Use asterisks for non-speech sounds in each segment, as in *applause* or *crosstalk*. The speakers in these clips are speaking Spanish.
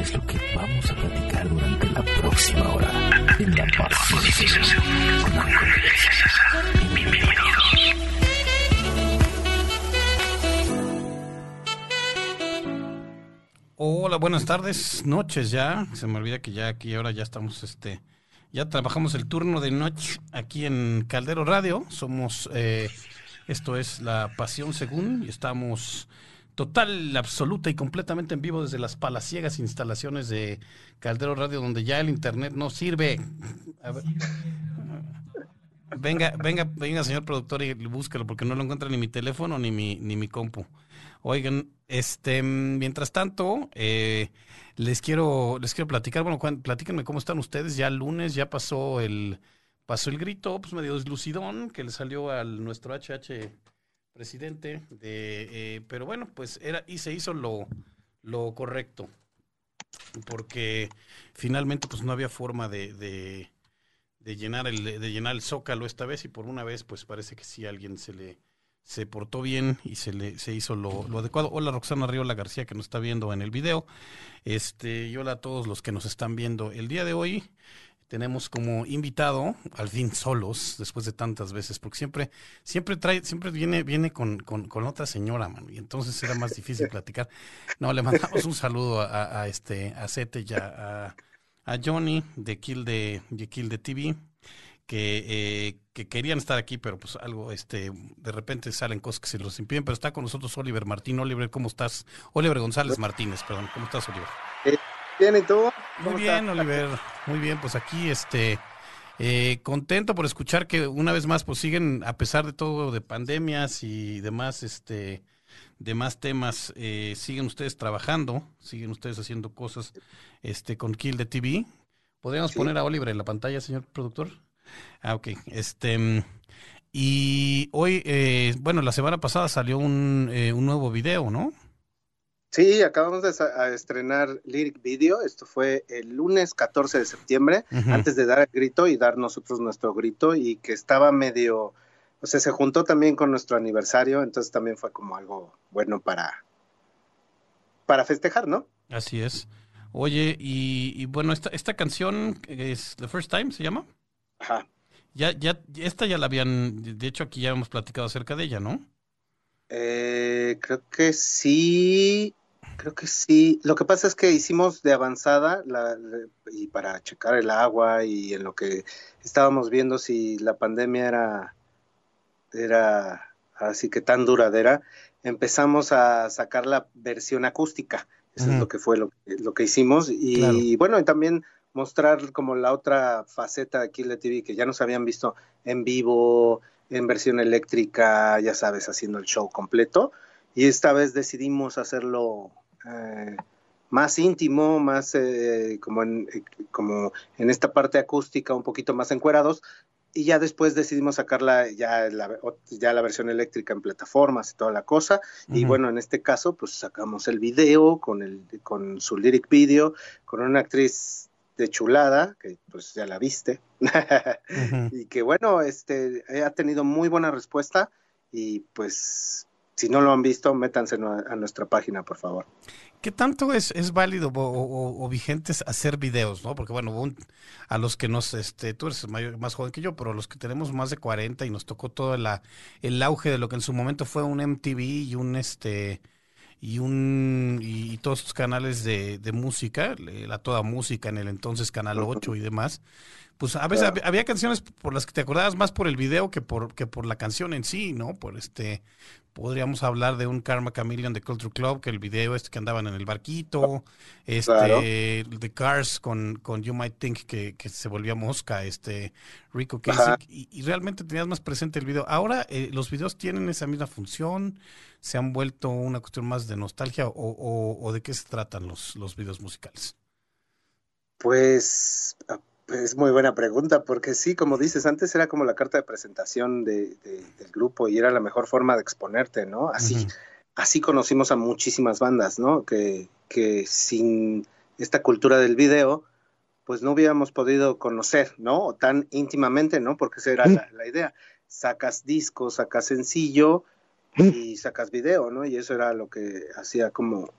es lo que vamos a platicar durante la próxima hora en La Bienvenidos. Hola, buenas tardes, noches ya. Se me olvida que ya aquí ahora ya estamos, este, ya trabajamos el turno de noche aquí en Caldero Radio. Somos, eh, esto es La Pasión Según y estamos total, absoluta y completamente en vivo desde las palaciegas instalaciones de Caldero Radio, donde ya el internet no sirve. Venga, venga, venga, señor productor, y búsquelo, porque no lo encuentra ni mi teléfono ni mi, ni mi compu. Oigan, este, mientras tanto, eh, les quiero, les quiero platicar, bueno, platíquenme cómo están ustedes. Ya el lunes ya pasó el, pasó el grito, pues medio deslucidón, que le salió al nuestro HH presidente, de, eh, pero bueno, pues era y se hizo lo, lo correcto, porque finalmente pues no había forma de, de, de, llenar el, de llenar el zócalo esta vez y por una vez pues parece que sí alguien se le se portó bien y se le se hizo lo, lo adecuado. Hola Roxana Riola García que nos está viendo en el video. Este, y hola a todos los que nos están viendo el día de hoy tenemos como invitado, al fin solos, después de tantas veces, porque siempre, siempre trae, siempre viene, viene con, con, otra señora, y entonces era más difícil *laughs* platicar. No, le mandamos un saludo a, este, a Sete y a, a, Johnny de Kill de, de Kill de TV, que, eh, que querían estar aquí, pero pues algo, este, de repente salen cosas que se los impiden, pero está con nosotros Oliver Martín. Oliver, ¿cómo estás? Oliver González Martínez, perdón, ¿cómo estás, Oliver? Eh, Bien, ¿y tú? Muy bien, Oliver. Muy bien, pues aquí este eh, contento por escuchar que una vez más pues siguen a pesar de todo de pandemias y demás este demás temas eh, siguen ustedes trabajando, siguen ustedes haciendo cosas este con Kill de TV. ¿Podríamos poner a Oliver en la pantalla, señor productor? Ah, ok. Este y hoy, eh, bueno, la semana pasada salió un, un nuevo video, ¿no? Sí, acabamos de estrenar Lyric Video. Esto fue el lunes 14 de septiembre, antes de dar el grito y dar nosotros nuestro grito, y que estaba medio, o sea, se juntó también con nuestro aniversario, entonces también fue como algo bueno para, para festejar, ¿no? Así es. Oye, y, bueno, esta, esta canción es The First Time, ¿se llama? Ajá. Ya, ya, esta ya la habían, de hecho aquí ya hemos platicado acerca de ella, ¿no? Eh, creo que sí, Creo que sí. Lo que pasa es que hicimos de avanzada la, y para checar el agua y en lo que estábamos viendo si la pandemia era, era así que tan duradera, empezamos a sacar la versión acústica. Eso es lo que fue lo, lo que hicimos. Y bueno, y también mostrar como la otra faceta de Kill TV que ya nos habían visto en vivo, en versión eléctrica, ya sabes, haciendo el show completo. Y esta vez decidimos hacerlo eh, más íntimo, más eh, como, en, eh, como en esta parte acústica, un poquito más encuerados, y ya después decidimos sacarla ya la, ya la versión eléctrica en plataformas y toda la cosa, y bueno, en este caso, pues sacamos el video con, el, con su lyric video, con una actriz de chulada, que pues ya la viste, *laughs* y que bueno, este, ha tenido muy buena respuesta, y pues si no lo han visto, métanse a nuestra página, por favor. ¿Qué tanto es, es válido o, o, vigentes hacer videos, no? Porque bueno, a los que nos, este, tú eres más joven que yo, pero a los que tenemos más de 40 y nos tocó todo el auge de lo que en su momento fue un MTV y un, este, y un, y, todos sus canales de, de música, la toda música en el entonces Canal 8 y demás, pues a veces había, canciones por las que te acordabas más por el video que por, que por la canción en sí, ¿no? Por este, podríamos hablar de un Karma Chameleon de Culture Club, que el video este que andaban en el barquito, este, The Cars con, con You Might Think que, se volvía mosca, este, Rico Casey, y, realmente tenías más presente el video. Ahora eh, los videos tienen esa misma función, se han vuelto una cuestión más de nostalgia o, o de qué se tratan los, los videos musicales. Pues es muy buena pregunta, porque sí, como dices, antes era como la carta de presentación de, del grupo y era la mejor forma de exponerte, ¿no? Así, así conocimos a muchísimas bandas, ¿no? Que, que sin esta cultura del video, pues no hubiéramos podido conocer, ¿no? Tan íntimamente, ¿no? Porque esa era la, la idea. Sacas discos, sacas sencillo y sacas video, ¿no? Y eso era lo que hacía como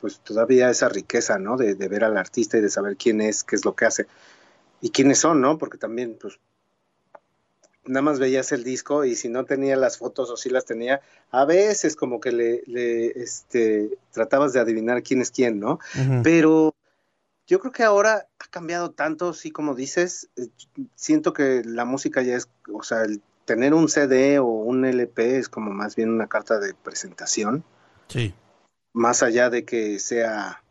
pues todavía esa riqueza, ¿no? De, de, ver al artista y de saber quién es, qué es lo que hace y quiénes son, ¿no? Porque también, pues, nada más veías el disco y si no tenía las fotos o si las tenía, a veces como que le, le este, tratabas de adivinar quién es quién, ¿no? Uh -huh. Pero yo creo que ahora ha cambiado tanto, sí, como dices, eh, siento que la música ya es, o sea, el tener un CD o un LP es como más bien una carta de presentación. Sí. Más allá de que sea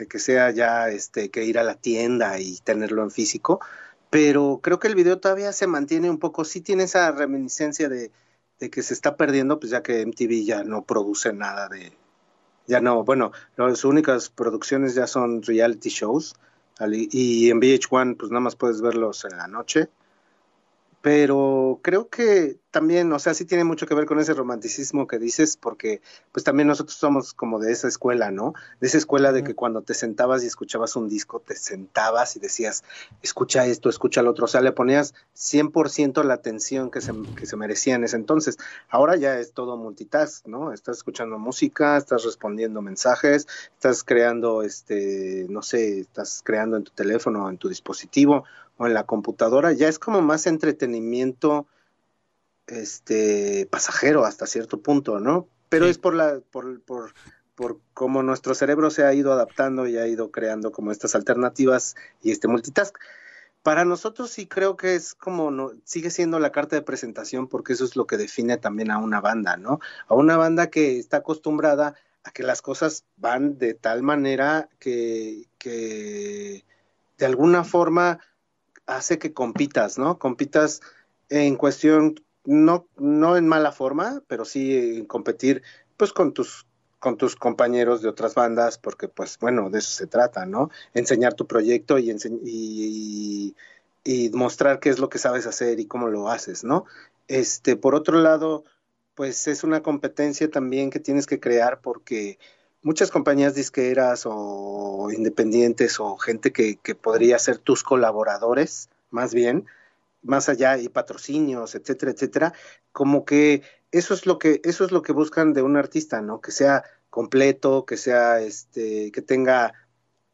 de que sea ya este que ir a la tienda y tenerlo en físico, pero creo que el video todavía se mantiene un poco, sí tiene esa reminiscencia de, de que se está perdiendo, pues ya que MTV ya no produce nada de, ya no, bueno, las únicas producciones ya son reality shows y en VH1 pues nada más puedes verlos en la noche pero creo que también, o sea, sí tiene mucho que ver con ese romanticismo que dices, porque pues también nosotros somos como de esa escuela, ¿no? De esa escuela de que cuando te sentabas y escuchabas un disco, te sentabas y decías, escucha esto, escucha lo otro, o sea, le ponías 100% la atención que se, que se merecía en ese entonces. Ahora ya es todo multitask, ¿no? Estás escuchando música, estás respondiendo mensajes, estás creando, este, no sé, estás creando en tu teléfono, en tu dispositivo, o en la computadora, ya es como más entretenimiento este pasajero hasta cierto punto, ¿no? Pero sí. es por la por, por por cómo nuestro cerebro se ha ido adaptando y ha ido creando como estas alternativas y este multitask. Para nosotros sí creo que es como no, sigue siendo la carta de presentación porque eso es lo que define también a una banda, ¿no? A una banda que está acostumbrada a que las cosas van de tal manera que, que de alguna forma hace que compitas, ¿no? Compitas en cuestión, no, no en mala forma, pero sí en competir pues con tus con tus compañeros de otras bandas, porque pues bueno, de eso se trata, ¿no? Enseñar tu proyecto y, y, y, mostrar qué es lo que sabes hacer y cómo lo haces, ¿no? Este, por otro lado, pues es una competencia también que tienes que crear porque muchas compañías disqueras o independientes o gente que, que, podría ser tus colaboradores, más bien, más allá y patrocinios, etcétera, etcétera, como que eso es lo que eso es lo que buscan de un artista, ¿no? Que sea completo, que sea este que tenga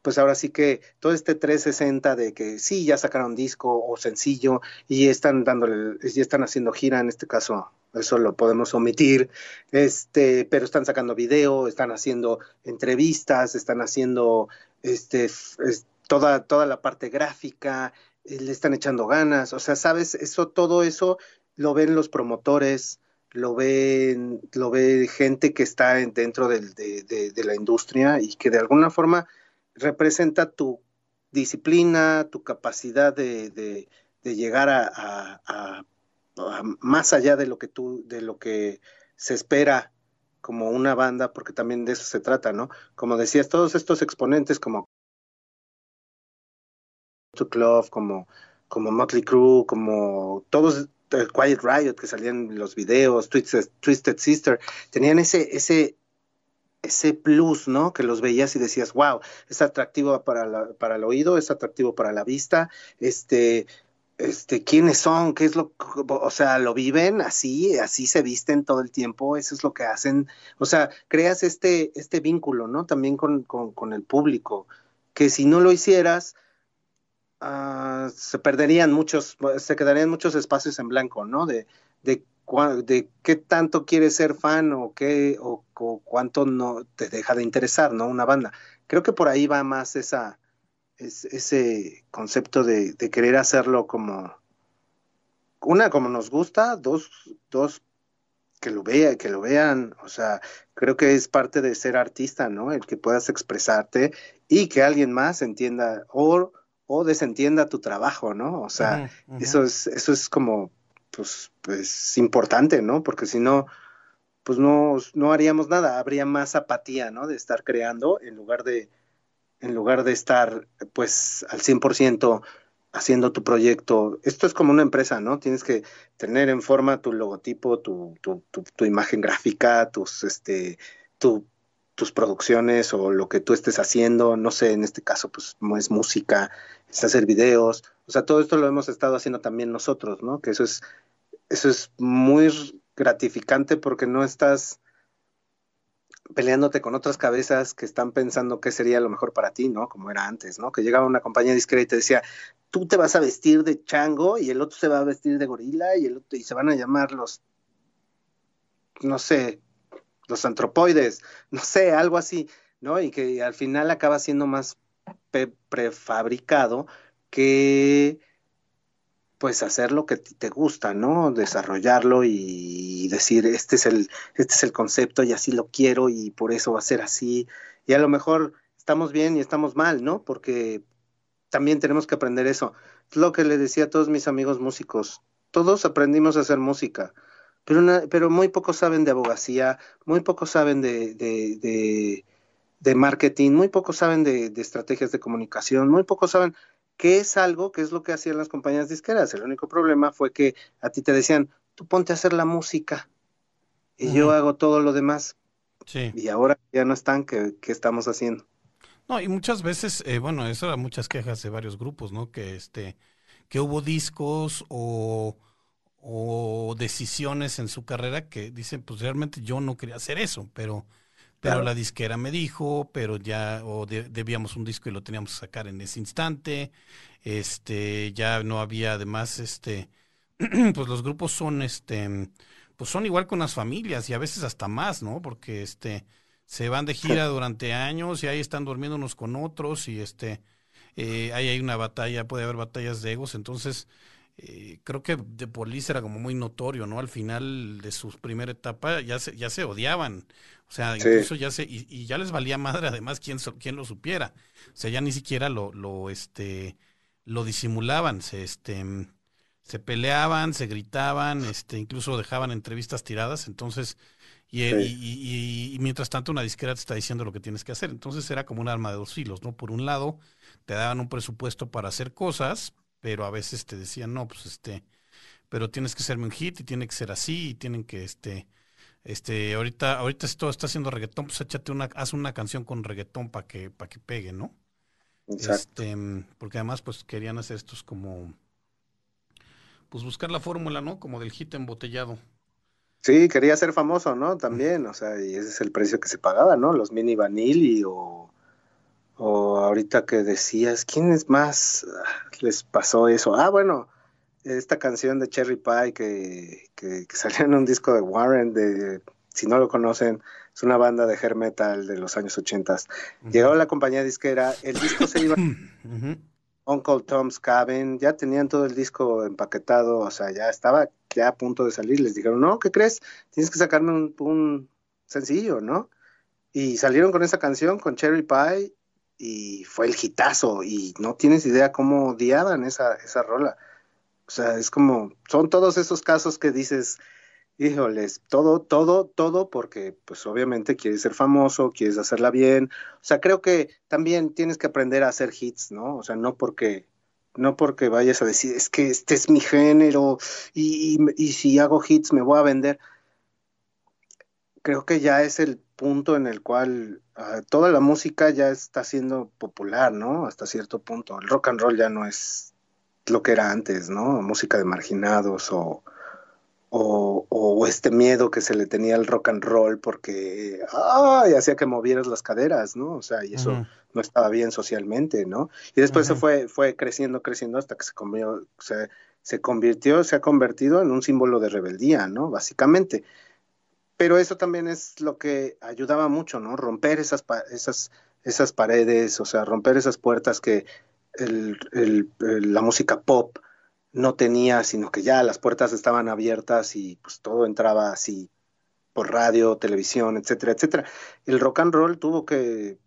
pues ahora sí que todo este 360 de que sí, ya sacaron disco o sencillo y están dándole, ya están haciendo gira, en este caso eso lo podemos omitir, este, pero están sacando video, están haciendo entrevistas, están haciendo este, es, toda, toda la parte gráfica, le están echando ganas, o sea, sabes, eso, todo eso lo ven los promotores, lo ven, lo ve gente que está dentro del, de, la industria y que de alguna forma representa tu disciplina, tu capacidad de, de, llegar a, más allá de lo que tú, de lo que se espera como una banda, porque también de eso se trata, ¿no? Como decías, todos estos exponentes como Club, como, como Motley Crue, como todos el Quiet Riot que salían los videos, Twisted, Sister, tenían ese, ese, ese plus, ¿no? Que los veías y decías, wow, es atractivo para, para el oído, es atractivo para la vista, este, este, quiénes son, qué es lo, o sea, lo viven así, así se visten todo el tiempo, eso es lo que hacen, o sea, creas este, este vínculo, ¿no? También con, con, con el público, que si no lo hicieras, uh, se perderían muchos, se quedarían muchos espacios en blanco, ¿no? De, de, de qué tanto quieres ser fan o qué, o, cuánto no te deja de interesar, ¿no? Una banda. Creo que por ahí va más esa, es, ese concepto de, de querer hacerlo como, una, como nos gusta, dos, dos, que lo vea, que lo vean, o sea, creo que es parte de ser artista, ¿no? El que puedas expresarte y que alguien más entienda o o desentienda tu trabajo, ¿no? O sea, uh -huh, eso es eso es como pues pues importante, ¿no? Porque si no pues no no haríamos nada, habría más apatía, ¿no? De estar creando en lugar de en lugar de estar pues al 100% haciendo tu proyecto. Esto es como una empresa, ¿no? Tienes que tener en forma tu logotipo, tu, tu, tu, tu imagen gráfica, tus este tu tus producciones o lo que tú estés haciendo, no sé, en este caso pues es música, es hacer videos, o sea, todo esto lo hemos estado haciendo también nosotros, ¿no? Que eso es eso es muy gratificante porque no estás peleándote con otras cabezas que están pensando qué sería lo mejor para ti, ¿no? Como era antes, ¿no? Que llegaba una compañía discreta y te decía, tú te vas a vestir de chango y el otro se va a vestir de gorila y el otro, y se van a llamar los, no sé, los antropoides, no sé, algo así, ¿no? Y que al final acaba siendo más prefabricado que pues hacer lo que te gusta, ¿no? Desarrollarlo y decir, este es el, este es el concepto y así lo quiero y por eso va a ser así. Y a lo mejor estamos bien y estamos mal, ¿no? Porque también tenemos que aprender eso. Es lo que le decía a todos mis amigos músicos. Todos aprendimos a hacer música, pero, pero muy pocos saben de abogacía, muy pocos saben de, de, marketing, muy pocos saben de, de estrategias de comunicación, muy pocos saben que es algo que es lo que hacían las compañías disqueras. El único problema fue que a ti te decían, tú ponte a hacer la música y yo hago todo lo demás. Sí. Y ahora ya no están, ¿qué, estamos haciendo? No, y muchas veces, eh, bueno, eso era muchas quejas de varios grupos, ¿no? Que este, que hubo discos o, o decisiones en su carrera que dicen, pues realmente yo no quería hacer eso, pero pero la disquera me dijo, pero ya o debíamos un disco y lo teníamos que sacar en ese instante. Este, ya no había además este *clears throat* pues los grupos son este pues son igual con las familias y a veces hasta más, ¿no? Porque este se van de gira durante años y ahí están durmiendo unos con otros y este eh, ahí hay una batalla, puede haber batallas de egos, entonces eh, creo que de Police era como muy notorio, ¿no? Al final de su primera etapa ya se, ya se odiaban. O sea, incluso ya se, y, ya les valía madre además quién, quién lo supiera. O sea, ya ni siquiera lo, lo, este, lo disimulaban, se, este, se peleaban, se gritaban, este, incluso dejaban entrevistas tiradas, entonces, y, y, y, mientras tanto una disquera te está diciendo lo que tienes que hacer. Entonces era como un arma de dos filos, ¿no? Por un lado, te daban un presupuesto para hacer cosas, pero a veces te decían, no, pues este, pero tienes que serme un hit y tiene que ser así y tienen que, este, este, ahorita, ahorita esto está haciendo reggaetón, pues échate una, haz una canción con reggaetón para que, para que pegue, ¿no? Exacto. Este, porque además, pues querían hacer estos como, pues buscar la fórmula, ¿no? Como del hit embotellado. Sí, quería ser famoso, ¿no? También, o sea, y ese es el precio que se pagaba, ¿no? Los mini vanilli o, o ahorita que decías, ¿quién es más les pasó eso? Ah, bueno, esta canción de Cherry Pie que, que, *laughs* salió en un disco de Warren, de, si no lo conocen, es una banda de hair metal de los años 80. Llegó la compañía disquera, el disco se iba... *clears throat* Uncle Tom's Cabin, ya tenían todo el disco empaquetado, o sea, ya estaba ya a punto de salir. Les dijeron, no, ¿qué crees? Tienes que sacarme un, un sencillo, ¿no? Y salieron con esa canción, con Cherry Pie, y fue el hitazo, y no tienes idea cómo odiaban esa, esa rola. O sea, es como, son todos esos casos que dices, híjoles, todo, todo, todo, porque pues obviamente quieres ser famoso, quieres hacerla bien. O sea, creo que también tienes que aprender a hacer hits, ¿no? O sea, no porque, no porque vayas a decir, es que este es mi género y, y, si hago hits me voy a vender. Creo que ya es el punto en el cual ah, toda la música ya está siendo popular, ¿no? Hasta cierto punto. El rock and roll ya no es lo que era antes, ¿no? Música de marginados o, o, este miedo que se le tenía al rock and roll porque ay, hacía que movieras las caderas, ¿no? O sea, y eso no estaba bien socialmente, ¿no? Y después se fue, fue creciendo, creciendo hasta que se, comió, se, se convirtió, se ha convertido en un símbolo de rebeldía, ¿no? Básicamente. Pero eso también es lo que ayudaba mucho, ¿no? Romper esas, esas, esas paredes, o sea, romper esas puertas que el, la música pop no tenía, sino que ya las puertas estaban abiertas y pues todo entraba así por radio, televisión, etcétera, etcétera. El rock and roll tuvo que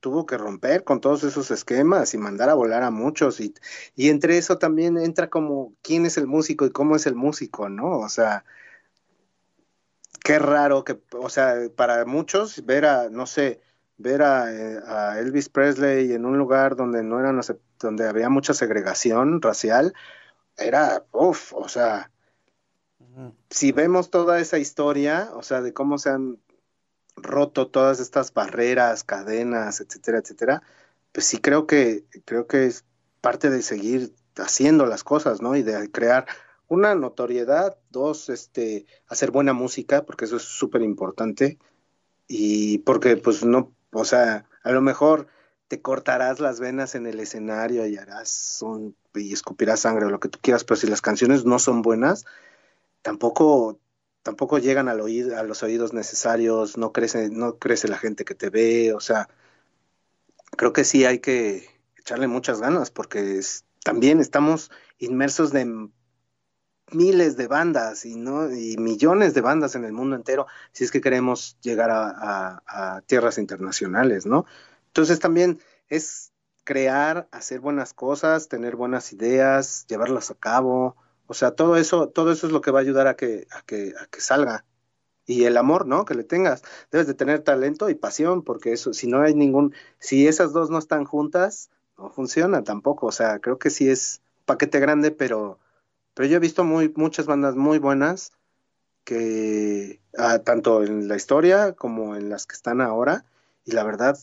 tuvo que romper con todos esos esquemas y mandar a volar a muchos y, y entre eso también entra como quién es el músico y cómo es el músico, ¿no? O sea, qué raro que, o sea, para muchos ver a, no sé, ver eh, a, Elvis Presley en un lugar donde no eran donde había mucha segregación racial era uff o sea si vemos toda esa historia o sea de cómo se han roto todas estas barreras cadenas etcétera etcétera pues sí creo que creo que es parte de seguir haciendo las cosas no y de crear una notoriedad dos este hacer buena música porque eso es súper importante y porque pues no, o sea, a lo mejor te cortarás las venas en el escenario y harás un, y escupirás sangre o lo que tú quieras, pero si las canciones no son buenas, tampoco tampoco llegan al oído, a los oídos necesarios, no crece, no crece la gente que te ve, o sea, creo que sí hay que echarle muchas ganas porque también estamos inmersos de miles de bandas y no y millones de bandas en el mundo entero si es que queremos llegar a, tierras internacionales, ¿no? Entonces también es crear, hacer buenas cosas, tener buenas ideas, llevarlas a cabo, o sea, todo eso, todo eso es lo que va a ayudar a que, a que, a que salga. Y el amor, ¿no? Que le tengas. Debes de tener talento y pasión, porque eso, si no hay ningún, si esas dos no están juntas, no funciona tampoco. O sea, creo que sí es paquete grande, pero pero yo he visto muy, muchas bandas muy buenas que ah, tanto en la historia como en las que están ahora y la verdad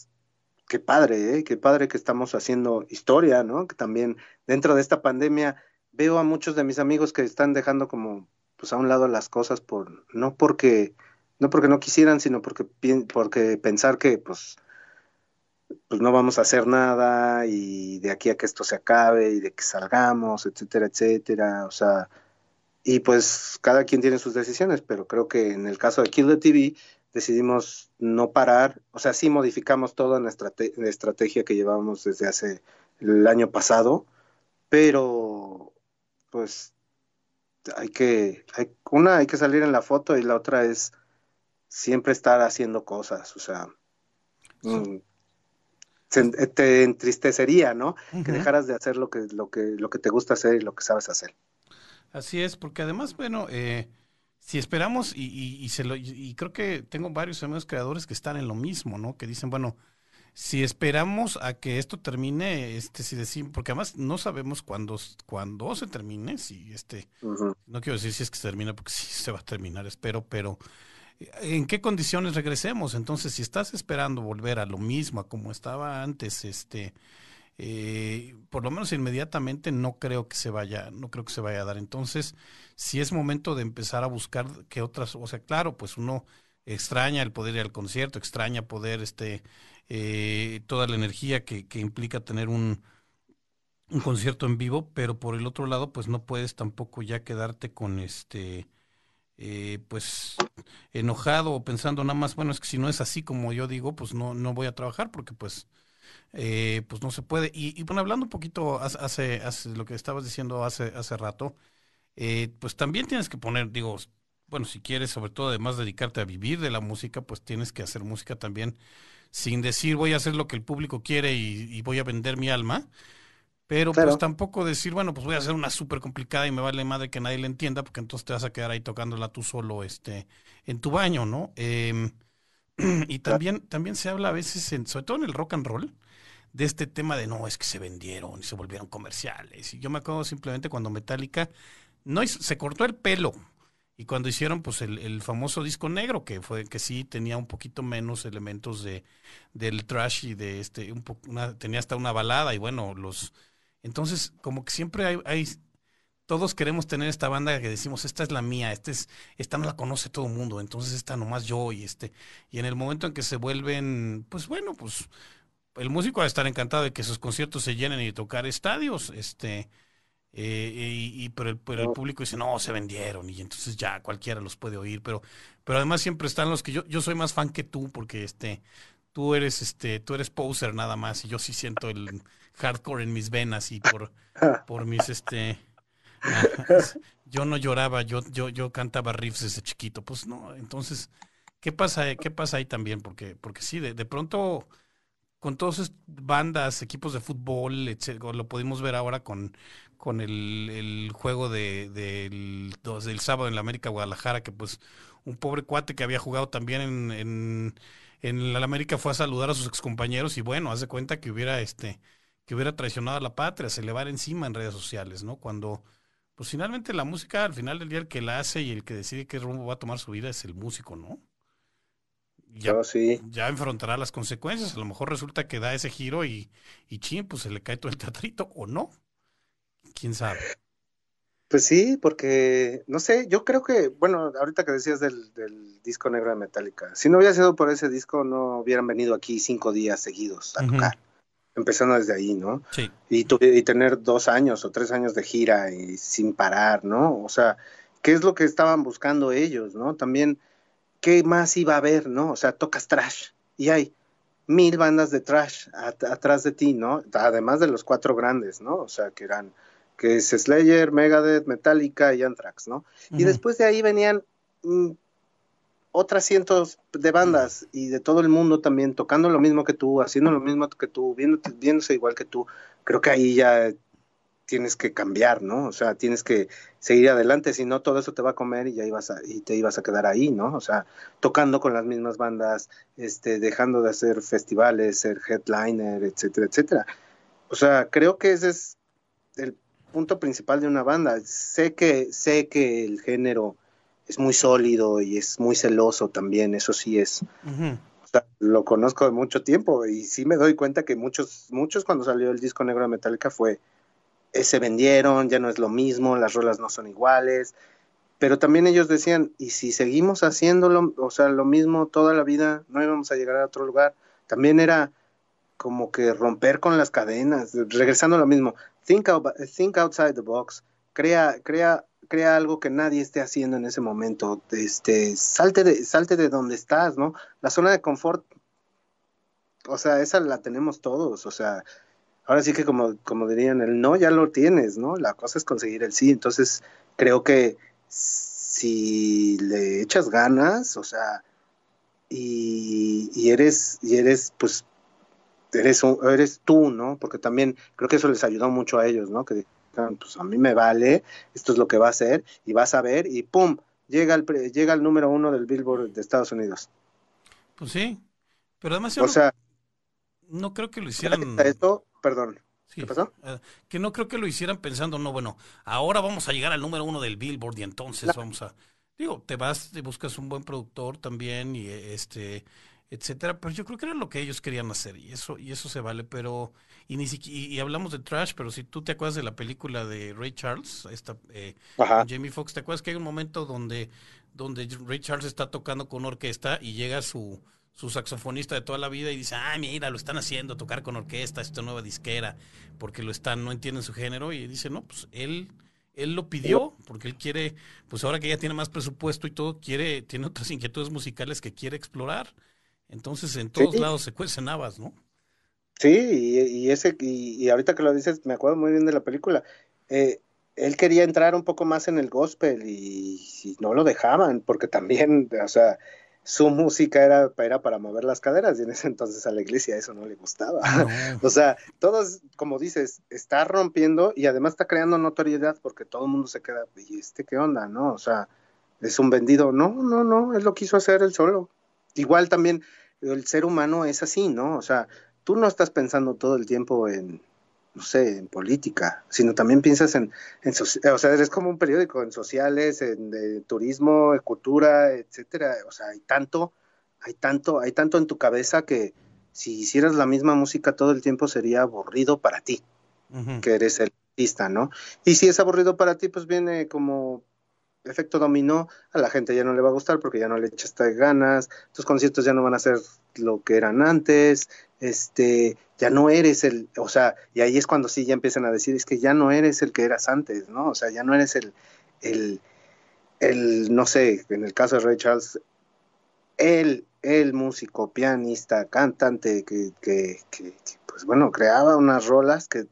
qué padre, ¿eh? qué padre que estamos haciendo historia, ¿no? Que también dentro de esta pandemia veo a muchos de mis amigos que están dejando como pues a un lado las cosas por no porque no porque no quisieran, sino porque porque pensar que pues pues no vamos a hacer nada y de aquí a que esto se acabe y de que salgamos, etcétera, etcétera, o sea, y pues cada quien tiene sus decisiones, pero creo que en el caso de Kill the TV decidimos no parar, o sea, sí modificamos toda nuestra estrategia que llevábamos desde hace el año pasado, pero pues hay que, hay, una hay que salir en la foto y la otra es siempre estar haciendo cosas, o sea, mm, te entristecería, ¿no? Que dejaras de hacer lo que, lo, que, lo que te gusta hacer y lo que sabes hacer. Así es, porque además, bueno, eh, si esperamos, y, y, se lo, y creo que tengo varios amigos creadores que están en lo mismo, ¿no? Que dicen, bueno, si esperamos a que esto termine, este, si decimos, porque además no sabemos cuándo, cuándo se termine, si este, no quiero decir si es que se termina, porque sí se va a terminar, espero, pero en qué condiciones regresemos. Entonces, si estás esperando volver a lo mismo, a como estaba antes, este, eh, por lo menos inmediatamente no creo que se vaya, no creo que se vaya a dar. Entonces, si es momento de empezar a buscar que otras, o sea, claro, pues uno extraña el poder ir al concierto, extraña poder, este, eh, toda la energía que, implica tener un concierto en vivo, pero por el otro lado, pues no puedes tampoco ya quedarte con este eh, pues enojado o pensando nada más, bueno, es que si no es así como yo digo, pues no, no voy a trabajar porque pues, eh, pues no se puede. Y, bueno, hablando un poquito hace, hace, lo que estabas diciendo hace, hace rato, eh, pues también tienes que poner, digo, bueno, si quieres sobre todo además dedicarte a vivir de la música, pues tienes que hacer música también sin decir voy a hacer lo que el público quiere y voy a vender mi alma pero pues tampoco decir, bueno, pues voy a hacer una súper complicada y me vale madre que nadie le entienda, porque entonces te vas a quedar ahí tocándola tú solo este, en tu baño, ¿no? Em, *clears throat* y también, también se habla a veces, sobre todo en el rock and roll, de este tema de no, es que se vendieron y se volvieron comerciales. Y yo me acuerdo simplemente cuando Metallica no se cortó el pelo. Y cuando hicieron pues el, famoso disco negro, que fue, que sí tenía un poquito menos elementos de, del trash y de este, un tenía hasta una balada, y bueno, los entonces, como que siempre hay, hay, todos queremos tener esta banda que decimos, esta es la mía, esta, es, esta no la conoce todo el mundo, entonces esta nomás yo y este. Y en el momento en que se vuelven, pues bueno, pues el músico va a estar encantado de que sus conciertos se llenen y tocar estadios, este. Eh, y, pero, el, pero el público dice, no, se vendieron y entonces ya cualquiera los puede oír, pero, pero además siempre están los que yo, yo soy más fan que tú porque este, tú eres, este, tú eres poser nada más y yo sí siento el, hardcore en mis venas y por, *laughs* por mis este yo no lloraba, yo, yo, yo cantaba riffs desde chiquito, pues no, entonces, ¿qué pasa, qué pasa ahí también? Porque, porque sí, de, de pronto, con todas bandas, equipos de fútbol, etcétera, lo pudimos ver ahora con, con el, el juego de, del, del sábado en la América Guadalajara, que pues un pobre cuate que había jugado también en, en, en la América fue a saludar a sus excompañeros y bueno, hace cuenta que hubiera este que hubiera traicionado a la patria, se le va encima en redes sociales, ¿no? Cuando, pues finalmente la música, al final del día, el que la hace y el que decide qué rumbo va a tomar su vida es el músico, ¿no? Ya, sí. ya enfrentará las consecuencias. A lo mejor resulta que da ese giro y, y ching, pues se le cae todo el teatrito, o no. ¿Quién sabe? Pues sí, porque, no sé, yo creo que, bueno, ahorita que decías del, disco negro de Metallica, si no hubiera sido por ese disco, no hubieran venido aquí cinco días seguidos a tocar, empezando desde ahí, ¿no? Sí. Y, y tener dos años o tres años de gira y sin parar, ¿no? O sea, ¿qué es lo que estaban buscando ellos, ¿no? También, ¿qué más iba a haber, ¿no? O sea, tocas trash y hay mil bandas de trash atrás de ti, ¿no? Además de los cuatro grandes, ¿no? O sea, que eran que es Slayer, Megadeth, Metallica y Anthrax, ¿no? Y después de ahí venían mm, otras cientos de bandas y de todo el mundo también tocando lo mismo que tú, haciendo lo mismo que tú, viéndose igual que tú. Creo que ahí ya tienes que cambiar, ¿no? O sea, tienes que seguir adelante, si no todo eso te va a comer y ya ibas a, y te ibas a quedar ahí, ¿no? O sea, tocando con las mismas bandas, este, dejando de hacer festivales, ser headliner, etcétera, etcétera. O sea, creo que ese es el punto principal de una banda. Sé que, sé que el género es muy sólido y es muy celoso también, eso sí es. o sea, lo conozco de mucho tiempo y sí me doy cuenta que muchos, muchos cuando salió el disco negro de Metallica fue, eh, se vendieron, ya no es lo mismo, las rolas no son iguales, pero también ellos decían, y si seguimos haciéndolo, o sea, lo mismo toda la vida, no íbamos a llegar a otro lugar. También era como que romper con las cadenas, regresando a lo mismo, think, think outside the box, crea, crea, crea algo que nadie esté haciendo en ese momento, este, salte de, salte de donde estás, ¿no? La zona de confort, o sea, esa la tenemos todos, o sea, ahora sí que como, como dirían, el no ya lo tienes, ¿no? La cosa es conseguir el sí, entonces creo que si le echas ganas, o sea, y, y eres, y eres, pues, eres, eres tú, ¿no? Porque también creo que eso les ayudó mucho a ellos, ¿no? Que pues a mí me vale, esto es lo que va a hacer, y vas a ver, y ¡pum! Llega el, llega el número uno del Billboard de Estados Unidos. Pues sí, pero además o sea, no creo que lo hicieran... Esto, perdón, ¿Qué pasó? Eh, que no creo que lo hicieran pensando, no, bueno, ahora vamos a llegar al número uno del Billboard y entonces vamos a... Digo, te vas, te buscas un buen productor también y este etcétera, pero yo creo que era lo que ellos querían hacer y eso y eso se vale, pero y ni siquiera y, hablamos de trash, pero si tú te acuerdas de la película de Ray Charles, esta eh, Jamie Foxx, te acuerdas que hay un momento donde donde Ray Charles está tocando con orquesta y llega su su saxofonista de toda la vida y dice, ah, mira, lo están haciendo, tocar con orquesta, esta nueva disquera, porque lo están, no entienden su género, y dice, no, pues él, él lo pidió, porque él quiere, pues ahora que ya tiene más presupuesto y todo, quiere, tiene otras inquietudes musicales que quiere explorar. Entonces en todos lados se cuecen habas, ¿no? Sí, y, ese, y, ahorita que lo dices, me acuerdo muy bien de la película. Eh, él quería entrar un poco más en el gospel y, no lo dejaban, porque también, o sea, su música era, era para mover las caderas y en ese entonces a la iglesia eso no le gustaba. *laughs* o sea, todos, como dices, está rompiendo y además está creando notoriedad porque todo el mundo se queda, ¿y este qué onda? ¿No? O sea, es un vendido. No, no, no, él lo quiso hacer él solo. Igual también el ser humano es así, ¿no? O sea, tú no estás pensando todo el tiempo en, no sé, en política, sino también piensas en, en o sea, eres como un periódico, en sociales, en turismo, en cultura, etcétera. O sea, hay tanto, hay tanto, hay tanto en tu cabeza que si hicieras la misma música todo el tiempo sería aburrido para ti, que eres el artista, ¿no? Y si es aburrido para ti, pues viene como efecto dominó, a la gente ya no le va a gustar porque ya no le echaste ganas, tus conciertos ya no van a ser lo que eran antes, este, ya no eres el, o sea, y ahí es cuando sí ya empiezan a decir, es que ya no eres el que eras antes, ¿no? O sea, ya no eres el, el, el no sé, en el caso de Ray Charles, el, el músico, pianista, cantante, que, que, que, pues bueno, creaba unas rolas que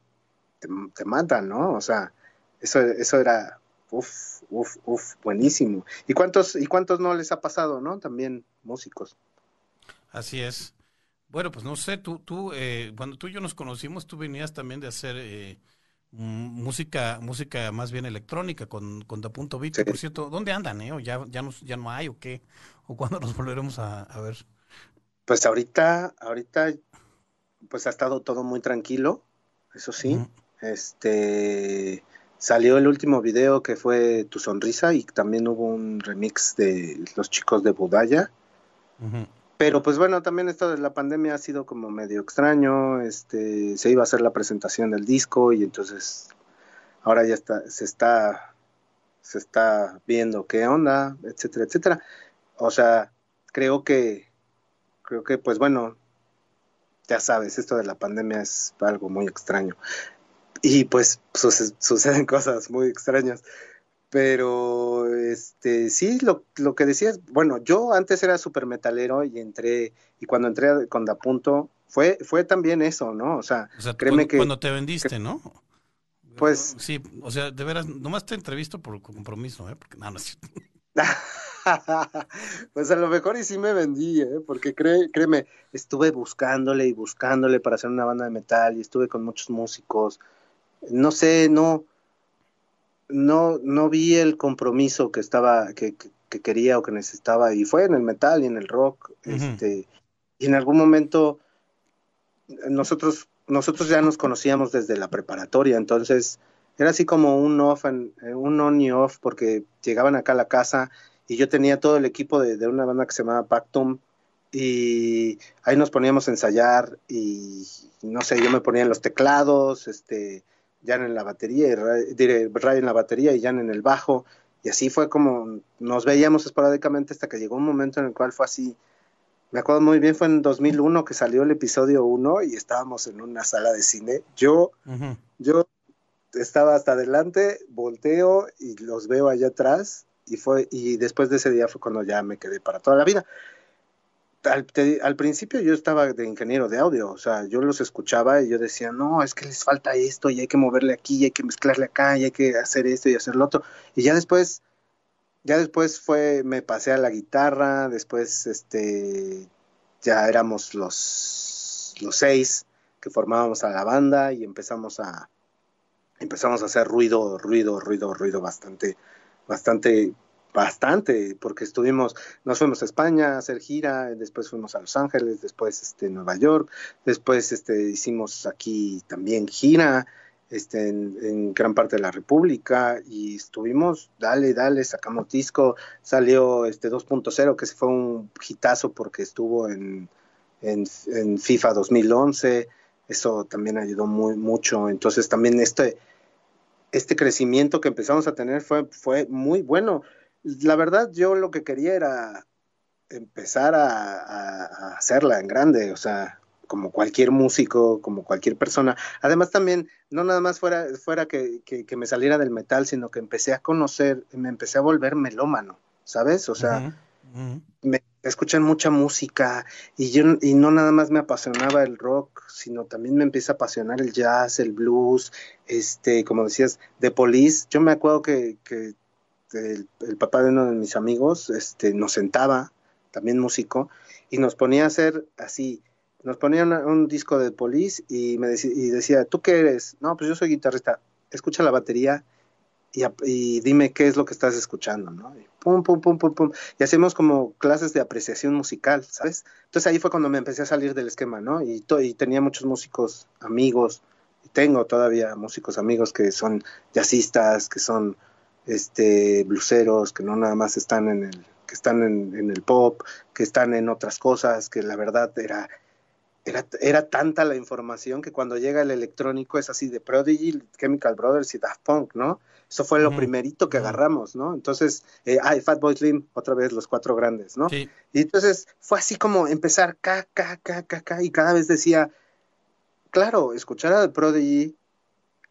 te, te matan, ¿no? O sea, eso, eso era Uf, uf, uf, buenísimo. ¿Y cuántos, ¿Y cuántos no les ha pasado, no? También músicos. Así es. Bueno, pues no sé, tú, tú eh, cuando tú y yo nos conocimos, tú venías también de hacer eh, música, música más bien electrónica con, con Da Punto Beat. Por cierto, ¿dónde andan, eh? ¿O ya, ya, ya no hay o qué? ¿O cuándo nos volveremos a, ver? Pues ahorita, ahorita, pues ha estado todo muy tranquilo, eso sí. Este, Salió el último video que fue Tu Sonrisa y también hubo un remix de los chicos de Budaya. Pero pues bueno, también esto de la pandemia ha sido como medio extraño. Este, se iba a hacer la presentación del disco y entonces ahora ya está, se está se está viendo qué onda, etcétera, etcétera. O sea, creo que, creo que, pues bueno, ya sabes, esto de la pandemia es algo muy extraño. Y pues suceden *laughs* cosas muy extrañas. Pero, este, sí, lo, lo que decías, bueno, yo antes era súper metalero y entré, y cuando entré con Dapunto, fue, fue también eso, ¿no? O sea, créeme cuando, que... Cuando te vendiste, ¿no? Pues... Sí, o sea, de veras, nomás te entrevisto por compromiso, ¿eh? Porque nada, no, *laughs* pues a lo mejor y sí me vendí, ¿eh? porque créeme, estuve buscándole y buscándole para hacer una banda de metal y estuve con muchos músicos. No sé, no, no, no vi el compromiso que estaba, que, que, quería o que necesitaba, y fue en el metal y en el rock, este, y en algún momento nosotros, nosotros ya nos conocíamos desde la preparatoria, entonces era así como un off, un on y off, porque llegaban acá a la casa y yo tenía todo el equipo de, de una banda que se llamaba Pactum, y ahí nos poníamos a ensayar y no sé, yo me ponía en los teclados, este, Jan en la batería, y Ray, en la batería y Jan en el bajo. Y así fue como nos veíamos esporádicamente hasta que llegó un momento en el cual fue así. Me acuerdo muy bien, fue en 2001 que salió el episodio 1 y estábamos en una sala de cine. Yo, yo estaba hasta adelante, volteo y los veo allá atrás y fue y después de ese día fue cuando ya me quedé para toda la vida al, principio yo estaba de ingeniero de audio, o sea, yo los escuchaba y yo decía, no, es que les falta esto y hay que moverle aquí, y hay que mezclarle acá y hay que hacer esto y hacer lo otro. Y ya después, ya después fue, me pasé a la guitarra, después, este, ya éramos los, los seis que formábamos a la banda y empezamos a, empezamos a hacer ruido, ruido, ruido, ruido bastante, bastante bastante, porque estuvimos, nos fuimos a España a hacer gira, después fuimos a Los Ángeles, después este, Nueva York, después este, hicimos aquí también gira este, en, gran parte de la República y estuvimos, dale, dale, sacamos disco, salió este 2.0, que fue un hitazo porque estuvo en, en, en, FIFA 2011, eso también ayudó muy mucho, entonces también este, este crecimiento que empezamos a tener fue, fue muy bueno la verdad yo lo que quería era empezar a, hacerla en grande, o sea, como cualquier músico, como cualquier persona. Además también, no nada más fuera, fuera que, me saliera del metal, sino que empecé a conocer, me empecé a volver melómano, ¿sabes? O sea, me escuchan mucha música y yo y no nada más me apasionaba el rock, sino también me empieza a apasionar el jazz, el blues, este, como decías, de Police. Yo me acuerdo que, que el, papá de uno de mis amigos este, nos sentaba, también músico, y nos ponía a hacer así, nos ponía un disco de Police y me decía, y decía, ¿tú qué eres? No, pues yo soy guitarrista, escucha la batería y, dime qué es lo que estás escuchando, ¿no? Y pum, pum, pum, pum, pum. Y hacemos como clases de apreciación musical, ¿sabes? Entonces ahí fue cuando me empecé a salir del esquema, ¿no? Y, tenía muchos músicos amigos, tengo todavía músicos amigos que son jazzistas, que son este bluseros que no nada más están en el que están en, el pop que están en otras cosas que la verdad era era, era tanta la información que cuando llega el electrónico es así de Prodigy, Chemical Brothers y Daft Punk, ¿no? Eso fue lo primerito que agarramos, ¿no? Entonces, eh, ay, Fatboy Slim, otra vez los cuatro grandes, ¿no? Y entonces fue así como empezar, ca, ca, ca, ca, ca, y cada vez decía, claro, escuchar a Prodigy,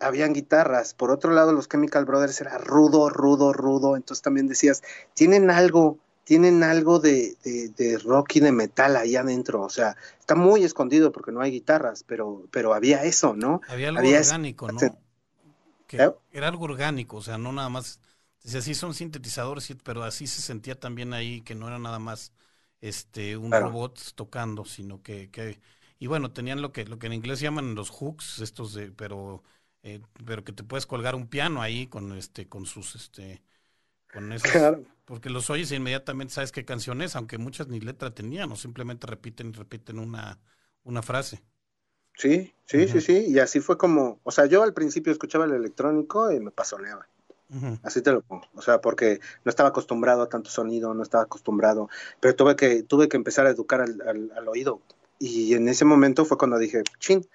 habían guitarras. Por otro lado, los Chemical Brothers era rudo, rudo, rudo. Entonces también decías, tienen algo, tienen algo de, de, rock y de metal ahí adentro. O sea, está muy escondido porque no hay guitarras, pero, pero había eso, ¿no? Había algo orgánico, ¿no? ¿Eh? Era algo orgánico, o sea, no nada más. Decía, sí son sintetizadores, pero así se sentía también ahí que no era nada más este un robot tocando, sino que, que y bueno, tenían lo que lo que en inglés llaman los hooks, estos de pero eh, pero que te puedes colgar un piano ahí con este con sus este con esos porque los oyes e inmediatamente sabes qué canción es aunque muchas ni letra tenían o simplemente repiten y repiten una una frase. Sí sí sí sí y así fue como o sea yo al principio escuchaba el electrónico y me pasoneaba Así te lo pongo, o sea, porque no estaba acostumbrado a tanto sonido, no estaba acostumbrado, pero tuve que, tuve que empezar a educar al, al, al oído. Y en ese momento fue cuando dije, chin,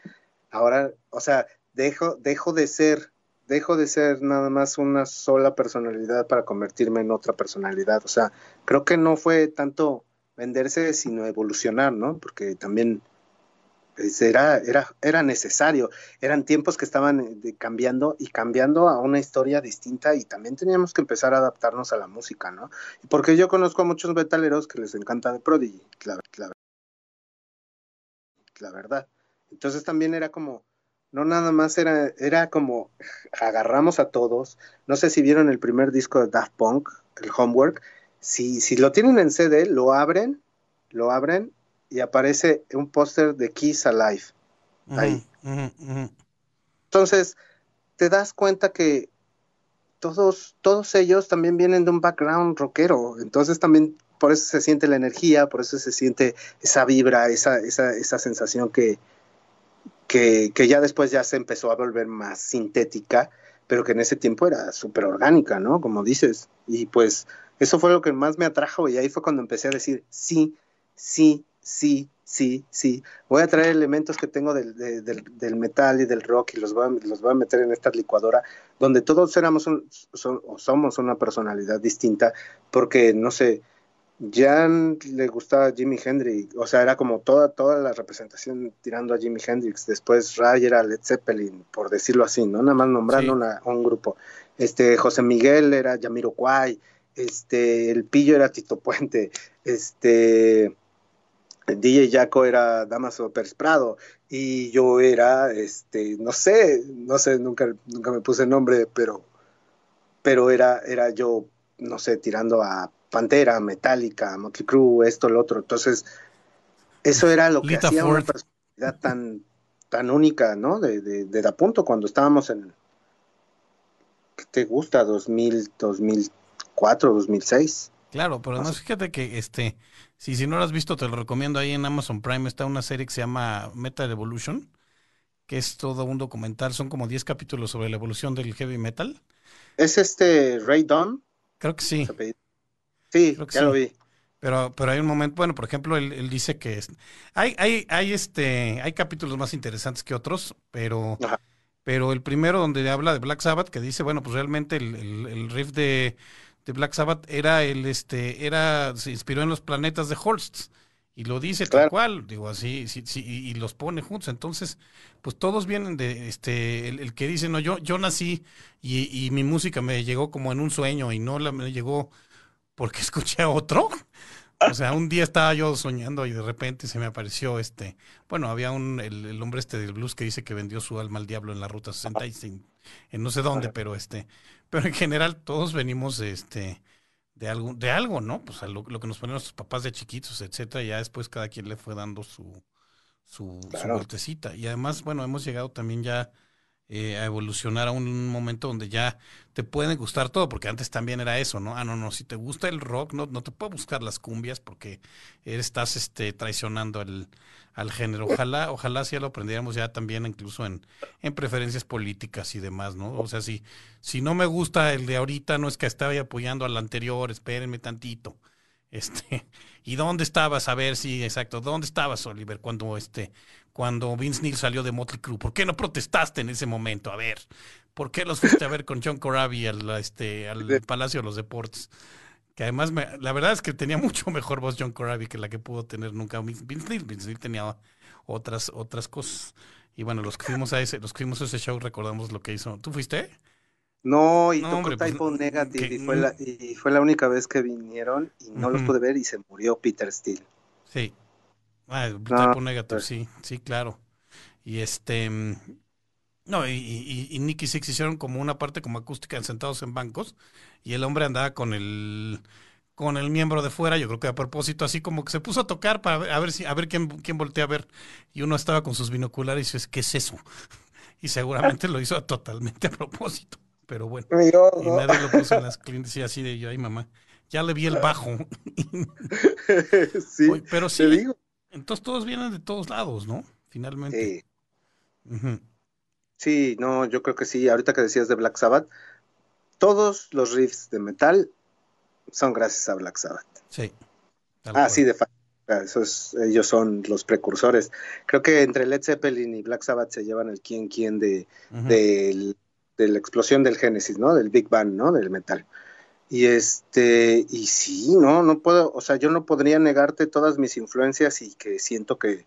ahora, o sea, dejo, dejo de ser dejo de ser nada más una sola personalidad para convertirme en otra personalidad. O sea, creo que no fue tanto venderse, sino evolucionar, ¿no? Porque también pues, era, era, era necesario. Eran tiempos que estaban eh, cambiando y cambiando a una historia distinta y también teníamos que empezar a adaptarnos a la música, ¿no? Porque yo conozco a muchos metaleros que les encanta de Prodigy, la, la verdad. Entonces también era como, no nada más era, era como agarramos a todos. No sé si vieron el primer disco de Daft Punk, el Homework. Si, si lo tienen en CD, lo abren, lo abren y aparece un póster de Kiss Alive. ahí. Entonces, te das cuenta que todos, todos ellos también vienen de un background rockero. Entonces también por eso se siente la energía, por eso se siente esa vibra, esa, esa, esa sensación que, que, ya después ya se empezó a volver más sintética, pero que en ese tiempo era súper orgánica, ¿no? Como dices. Y pues eso fue lo que más me atrajo y ahí fue cuando empecé a decir, sí, sí, sí, sí, sí. Voy a traer elementos que tengo del, del, metal y del rock y los voy, a, los voy a meter en esta licuadora, donde todos éramos o somos una personalidad distinta, porque, no sé, Jan le gustaba Jimi Hendrix, o sea, era como toda, toda la representación tirando a Jimi Hendrix. Después Ray era Led Zeppelin, por decirlo así, ¿no? Nada más nombrando un grupo. Este, José Miguel era Yamiro Kwai, este, el Pillo era Tito Puente, este, DJ Jaco era Damaso Pérez Prado, y yo era, este, no sé, no sé, nunca, nunca me puse nombre, pero, pero era, era yo, no sé, tirando a Pantera, Metallica, Motley Crue, esto, lo otro. Entonces, eso era lo que hacía una personalidad tan, tan única, ¿no? De, de, de da punto cuando estábamos en, ¿qué te gusta? 2000, 2004, 2006. Claro, pero además fíjate que este, si, si no lo has visto, te lo recomiendo ahí en Amazon Prime, está una serie que se llama Metal Evolution, que es todo un documental, son como 10 capítulos sobre la evolución del heavy metal. ¿Es este Ray Dawn? Creo que sí. Sí, ya lo vi. Pero, pero hay un momento, bueno, por ejemplo, él, dice que hay, hay, hay este, hay capítulos más interesantes que otros, pero, pero el primero donde habla de Black Sabbath, que dice, bueno, pues realmente el, el, riff de, Black Sabbath era el, este, era, se inspiró en los planetas de Holst. Y lo dice tal cual, digo así, sí, sí, y, los pone juntos. Entonces, pues todos vienen de, este, el, que dice, no, yo, yo nací y, y, mi música me llegó como en un sueño y no la, me llegó porque escuché a otro. O sea, un día estaba yo soñando y de repente se me apareció este, bueno, había un, el, hombre este del blues que dice que vendió su alma al diablo en la ruta 66, en no sé dónde, pero este, pero en general todos venimos este, de algo, de algo, ¿no? Pues a lo, que nos ponen nuestros papás de chiquitos, etcétera, y ya después cada quien le fue dando su, su, su vueltecita. Y además, bueno, hemos llegado también ya eh, a evolucionar a un momento donde ya te puede gustar todo, porque antes también era eso, ¿no? Ah, no, no, si te gusta el rock, no, no te puedo buscar las cumbias porque estás este, traicionando al género. Ojalá, ojalá si ya lo aprendiéramos ya también incluso en, en preferencias políticas y demás, ¿no? O sea, si, si no me gusta el de ahorita, no es que estaba apoyando al anterior, espérenme tantito. Este, *laughs* ¿y dónde estabas? A ver si, exacto, ¿dónde estabas, Oliver, cuando este, cuando Vince Neil salió de Motley Crue? ¿Por qué no protestaste en ese momento? A ver, ¿por qué los fuiste a ver con John Corabi al, este, al *laughs* Palacio de los Deportes? Que además, la verdad es que tenía mucho mejor voz John Corabi que la que pudo tener nunca Vince Neil. Vince Neil tenía otras, otras cosas. Y bueno, los que fuimos a ese, los que fuimos a ese show recordamos lo que hizo. ¿Tú fuiste? No, y tocó pues, Typo Negative y, fue la, y fue la única vez que vinieron y no los pude ver y se murió Peter Steele. Sí. Ah, Typo Negative, pues. sí, sí, claro. Y este... Mm, no, y, y, Nicky Six hicieron como una parte como acústica sentados en bancos y el hombre andaba con el con el miembro de fuera, yo creo que a propósito, así como que se puso a tocar para ver, a ver si, a ver quién, quién voltea a ver. Y uno estaba con sus binoculares y dice, ¿qué es eso? *laughs* Y seguramente lo hizo totalmente a propósito pero bueno. y nadie lo puso en las *laughs* clientes y así de yo, ay mamá, ya le vi el bajo. *laughs* sí, pero sí, digo. entonces todos vienen de todos lados, ¿no? Finalmente. Sí. sí, no, yo creo que sí. Ahorita que decías de Black Sabbath, todos los riffs de metal son gracias a Black Sabbath. Sí. Ah, sí, de facto. Esos, ellos son los precursores. Creo que entre Led Zeppelin y Black Sabbath se llevan el quién quién de, del de la explosión del Génesis, ¿no? Del Big Bang, ¿no? Del metal. Y este, y sí, no, no puedo, o sea, yo no podría negarte todas mis influencias y que siento que,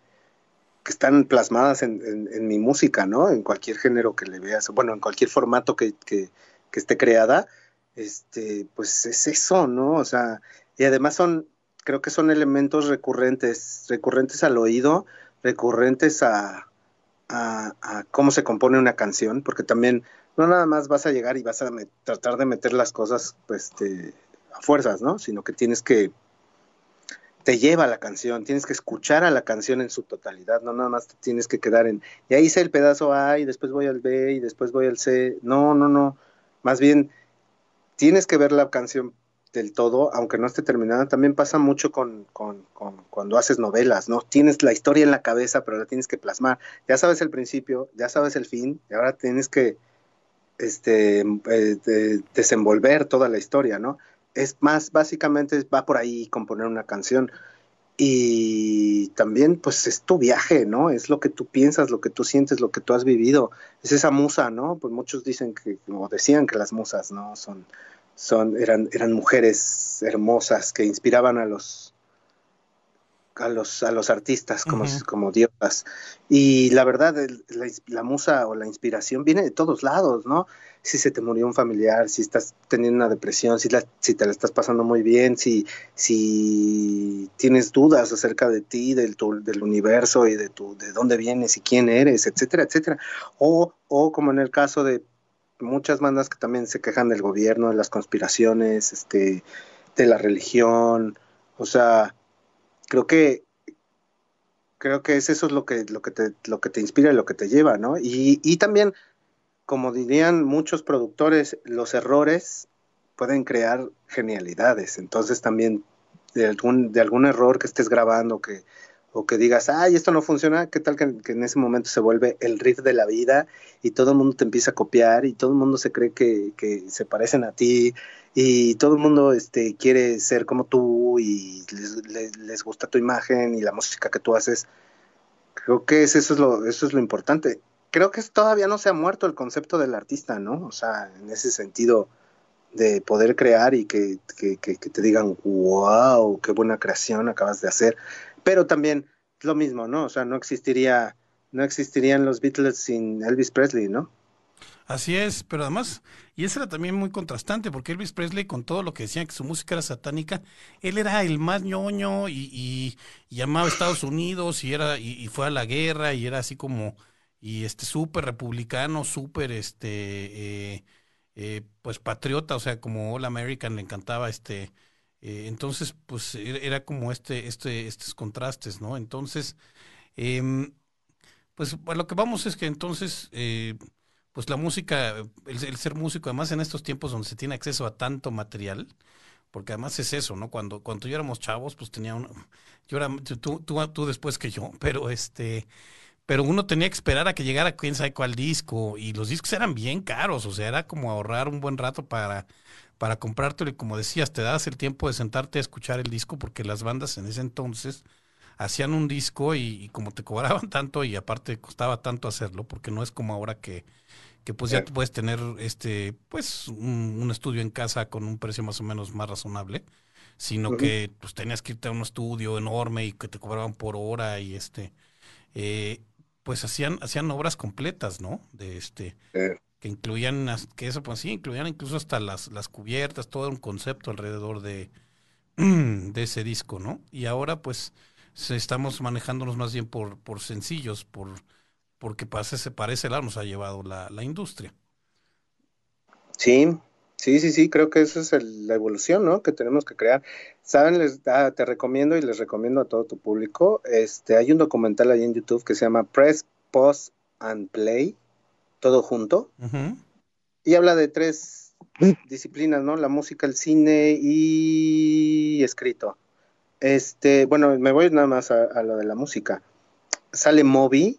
que están plasmadas en, en, mi música, ¿no? En cualquier género que le veas, bueno, en cualquier formato que, que, que esté creada, este, pues es eso, ¿no? O sea, y además son, creo que son elementos recurrentes, recurrentes al oído, recurrentes a, a, a cómo se compone una canción, porque también no nada más vas a llegar y vas a tratar de meter las cosas pues, este, a fuerzas, ¿no? Sino que tienes que, te lleva la canción, tienes que escuchar a la canción en su totalidad, no nada más te tienes que quedar en, y ahí hice el pedazo A y después voy al B y después voy al C, no, no, no, más bien tienes que ver la canción del todo, aunque no esté terminada, también pasa mucho con, con, con, cuando haces novelas, ¿no? Tienes la historia en la cabeza, pero la tienes que plasmar. Ya sabes el principio, ya sabes el fin, y ahora tienes que este, eh, desenvolver toda la historia, ¿no? Es más, básicamente va por ahí componer una canción. Y también, pues, es tu viaje, ¿no? Es lo que tú piensas, lo que tú sientes, lo que tú has vivido. Es esa musa, ¿no? Pues muchos dicen que, o decían que las musas, ¿no? Son, son, eran, eran mujeres hermosas que inspiraban a los, a los, a los artistas como, como diosas. Y la verdad, la, musa o la inspiración viene de todos lados, ¿no? Si se te murió un familiar, si estás teniendo una depresión, si, la, si te la estás pasando muy bien, si, si tienes dudas acerca de ti, del, del universo y de, tu, de dónde vienes y quién eres, etcétera, etcétera. O, o como en el caso de muchas bandas que también se quejan del gobierno, de las conspiraciones, este, de la religión, o sea, creo que creo que es eso es lo que lo que te lo que te inspira y lo que te lleva, ¿no? Y, y también como dirían muchos productores, los errores pueden crear genialidades. Entonces también de algún, de algún error que estés grabando que, o que digas, ay, esto no funciona, ¿qué tal que, en ese momento se vuelve el riff de la vida y todo el mundo te empieza a copiar y todo el mundo se cree que, que se parecen a ti y todo el mundo este, quiere ser como tú y les, gusta tu imagen y la música que tú haces. Creo que eso es lo, eso es lo importante. Creo que todavía no se ha muerto el concepto del artista, ¿no? O sea, en ese sentido de poder crear y que, que, que, te digan, wow, qué buena creación acabas de hacer. Pero también lo mismo, ¿no? O sea, no existiría, no existirían los Beatles sin Elvis Presley, ¿no? Así es, pero además, y eso era también muy contrastante, porque Elvis Presley, con todo lo que decían que su música era satánica, él era el más ñoño y, y, llamaba a Estados Unidos y era y, fue a la guerra y era así como y este súper republicano, súper este eh, eh, pues patriota, o sea, como All American le encantaba este eh, entonces pues era como este este estos contrastes, ¿no? Entonces em, pues a lo que vamos es que entonces pues la música, el, ser músico, además en estos tiempos donde se tiene acceso a tanto material, porque además es eso, ¿no? Cuando, cuando yo éramos chavos, pues tenía un, yo era, tú, tú, tú después que yo, *laughs* pero este, pero uno tenía que esperar a que llegara quién sabe cuál disco, y los discos eran bien caros, o sea, era como ahorrar un buen rato para, para comprártelo, y como decías, te das el tiempo de sentarte a escuchar el disco, porque las bandas en ese entonces hacían un disco y como te cobraban *laughs* tanto y aparte costaba tanto hacerlo, porque no es como ahora que que pues ya puedes tener este pues un, estudio en casa con un precio más o menos más razonable sino que pues tenías que irte a un estudio enorme y que te cobraban por hora y este eh, pues hacían hacían obras completas no de este que incluían que eso pues sí incluían incluso hasta las las cubiertas todo un concepto alrededor de *clears throat* de ese disco no y ahora pues estamos manejándonos más bien por por sencillos por porque se parece lado nos ha llevado la, industria. Sí, sí, sí, sí, creo que eso es la evolución, ¿no? Que tenemos que crear. Saben, les, te recomiendo y les recomiendo a todo tu público. Este, hay un documental ahí en YouTube que se llama Press, Pause and Play, todo junto, y habla de tres disciplinas, ¿no? La música, el cine y escrito. Este, bueno, me voy nada más a, a lo de la música. Sale Moby,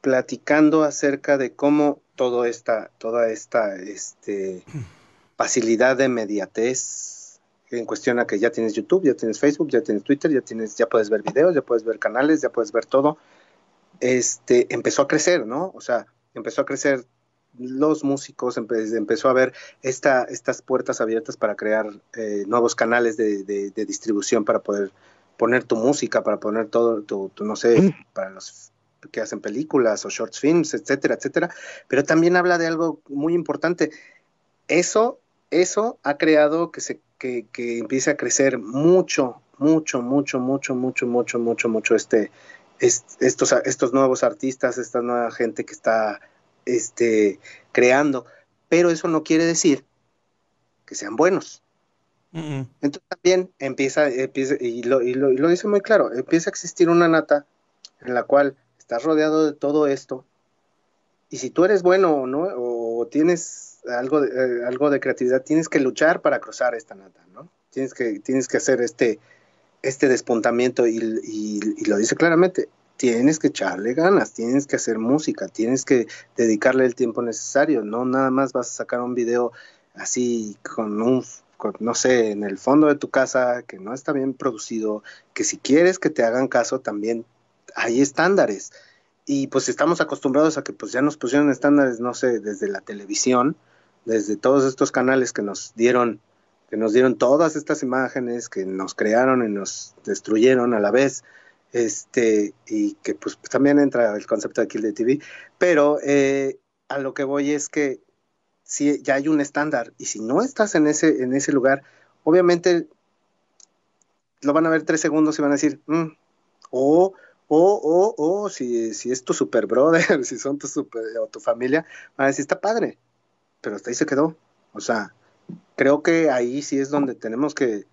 platicando acerca de cómo todo esta, toda esta este, *clears throat* facilidad de mediatez en cuestión a que ya tienes YouTube, ya tienes Facebook, ya tienes Twitter, ya tienes, ya puedes ver videos, ya puedes ver canales, ya puedes ver todo, este, empezó a crecer, ¿no? O sea, empezó a crecer los músicos empezó a ver esta, estas puertas abiertas para crear eh, nuevos canales de, distribución para poder poner tu música, para poner todo, tu, no sé, para los que hacen películas o short films, etcétera, etcétera. Pero también habla de algo muy importante. Eso, eso ha creado que se que, que empiece a crecer mucho, mucho, mucho, mucho, mucho, mucho, mucho, mucho este, estos, estos nuevos artistas, esta nueva gente que está este, creando. Pero eso no quiere decir que sean buenos. Entonces también empieza, empieza y, lo, y, lo, y, lo, dice muy claro, empieza a existir una nata en la cual estás rodeado de todo esto y si tú eres bueno o no, o tienes algo de, eh, algo de creatividad, tienes que luchar para cruzar esta nata, ¿no? Tienes que, tienes que hacer este, este despuntamiento y, lo dice claramente, tienes que echarle ganas, tienes que hacer música, tienes que dedicarle el tiempo necesario, no nada más vas a sacar un video así con un, no sé, en el fondo de tu casa, que no está bien producido, que si quieres que te hagan caso también hay estándares. Y pues estamos acostumbrados a que pues ya nos pusieron estándares, no sé, desde la televisión, desde todos estos canales que nos dieron que nos dieron todas estas imágenes, que nos crearon y nos destruyeron a la vez, este, y que pues también entra el concepto de Kill the TV, pero eh, a lo que voy es que si ya hay un estándar, y si no estás en ese, en ese lugar, obviamente lo van a ver tres segundos y van a decir, mm", o, o, o, o, si, si es tu super brother, *laughs* si son tu super, o tu familia, van a decir, está padre, pero hasta ahí se quedó. O sea, creo que ahí sí es donde tenemos que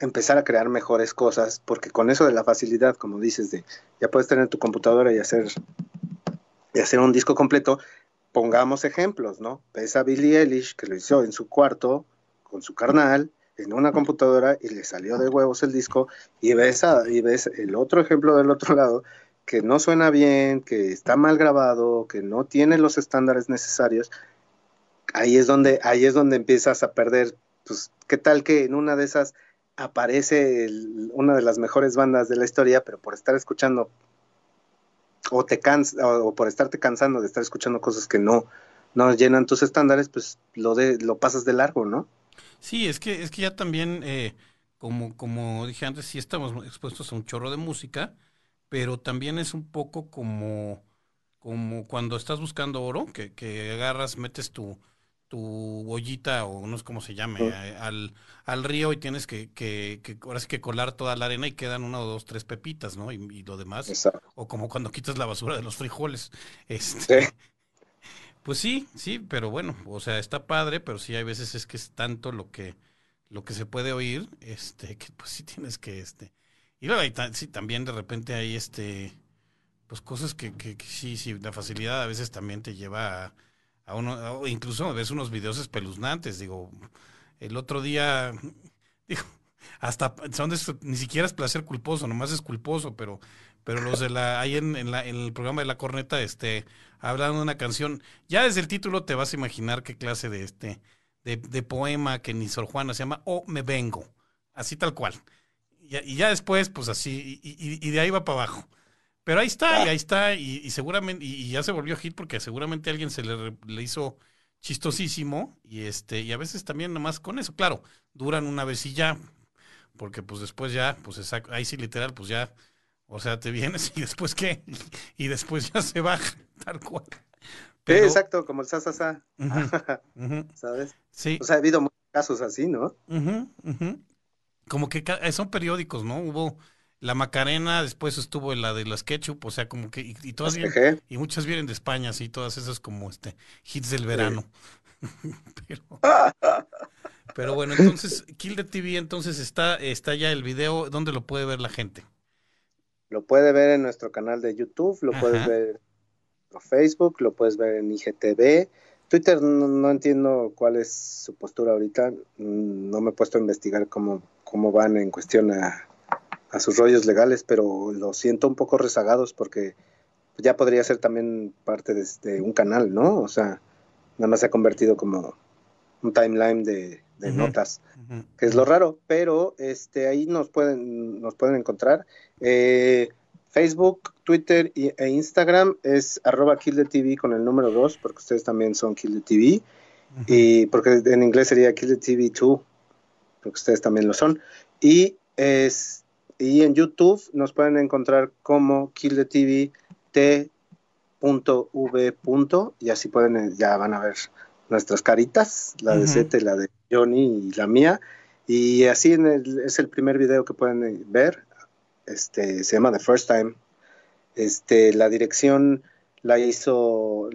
empezar a crear mejores cosas, porque con eso de la facilidad, como dices, de ya puedes tener tu computadora y hacer, y hacer un disco completo, pongamos ejemplos, ¿no? Ves a Billie Eilish que lo hizo en su cuarto, con su carnal, en una computadora y le salió de huevos el disco, y ves, a, y ves el otro ejemplo del otro *laughs* lado, que no suena bien, que está mal grabado, que no tiene los estándares necesarios, ahí es donde, ahí es donde empiezas a perder, pues, ¿qué tal que en una de esas aparece una de las mejores bandas de la historia, pero por estar escuchando o te cansa, o, por estarte cansando de estar escuchando cosas que no, no llenan tus estándares, pues lo de, lo pasas de largo, ¿no? Sí, es que, es que ya también, eh, como, como dije antes, sí estamos expuestos a un chorro de música, pero también es un poco como, como cuando estás buscando oro, que, que agarras, metes tu, tu bollita o no sé cómo se llame, eh, al, al río y tienes que, que, que, ahora sí que colar toda la arena y quedan una o dos, tres pepitas, ¿no? Y, lo demás. O como cuando quitas la basura de los frijoles. Este, *laughs* Pues sí, sí, pero bueno, o sea, está padre, pero sí hay veces es que es tanto lo que, lo que se puede oír, este, que pues sí tienes que, este. Y luego hay, sí, también de repente hay este, pues cosas que, que, que sí, sí, la facilidad a veces también te lleva a a uno, incluso ves unos videos espeluznantes, digo, el otro día, *laughs* digo, hasta son ni siquiera es placer culposo, nomás es culposo, pero, pero los de la, ahí en, la, en el programa de la corneta, este, hablan de una canción, ya desde el título te vas a imaginar qué clase de este, de, de poema que ni Sor Juana se llama, o me vengo, así tal cual. Y, ya después, pues así, y, y de ahí va para abajo. Pero ahí está, y ahí está, y, seguramente, y, ya se volvió hit porque seguramente alguien se le, le, hizo chistosísimo, y este, y a veces también nomás con eso, claro, duran una vez y ya, porque pues después ya, pues exacto, ahí sí literal, pues ya, o sea, te vienes y después qué, *laughs* y después ya se baja, *laughs* tal cual. sí, exacto, como el sasasa, *laughs* ¿sabes? Sí. O sea, ha habido muchos casos así, ¿no? Como que son periódicos, ¿no? Hubo la Macarena, después estuvo la de las ketchup, o sea, como que, y, todas y muchas vienen de España, sí, todas esas como este, hits del verano. *laughs* *laughs* pero, bueno, entonces, Kill the TV, entonces está, está ya el video, ¿dónde lo puede ver la gente? Lo puede ver en nuestro canal de YouTube, lo puedes ver en Facebook, lo puedes ver en IGTV. Twitter no, entiendo cuál es su postura ahorita, mm, no me he puesto a investigar cómo, cómo van en cuestión a a sus rollos legales, pero lo siento un poco rezagados porque ya podría ser también parte de, un canal, ¿no? O sea, nada más se ha convertido como un timeline de, notas, que es lo raro, pero este ahí nos pueden nos pueden encontrar. Eh, Facebook, Twitter e Instagram es arroba TV con el número 2, porque ustedes también son Kill the TV. Y porque en inglés sería Kill the TV 2, porque ustedes también lo son. Y es y en YouTube nos pueden encontrar como Kill the TV T.V. y así pueden, ya van a ver nuestras caritas, la de Sete, la de Johnny y la mía. Y así es el primer video que pueden ver. Este, se llama The First Time. Este, la dirección la hizo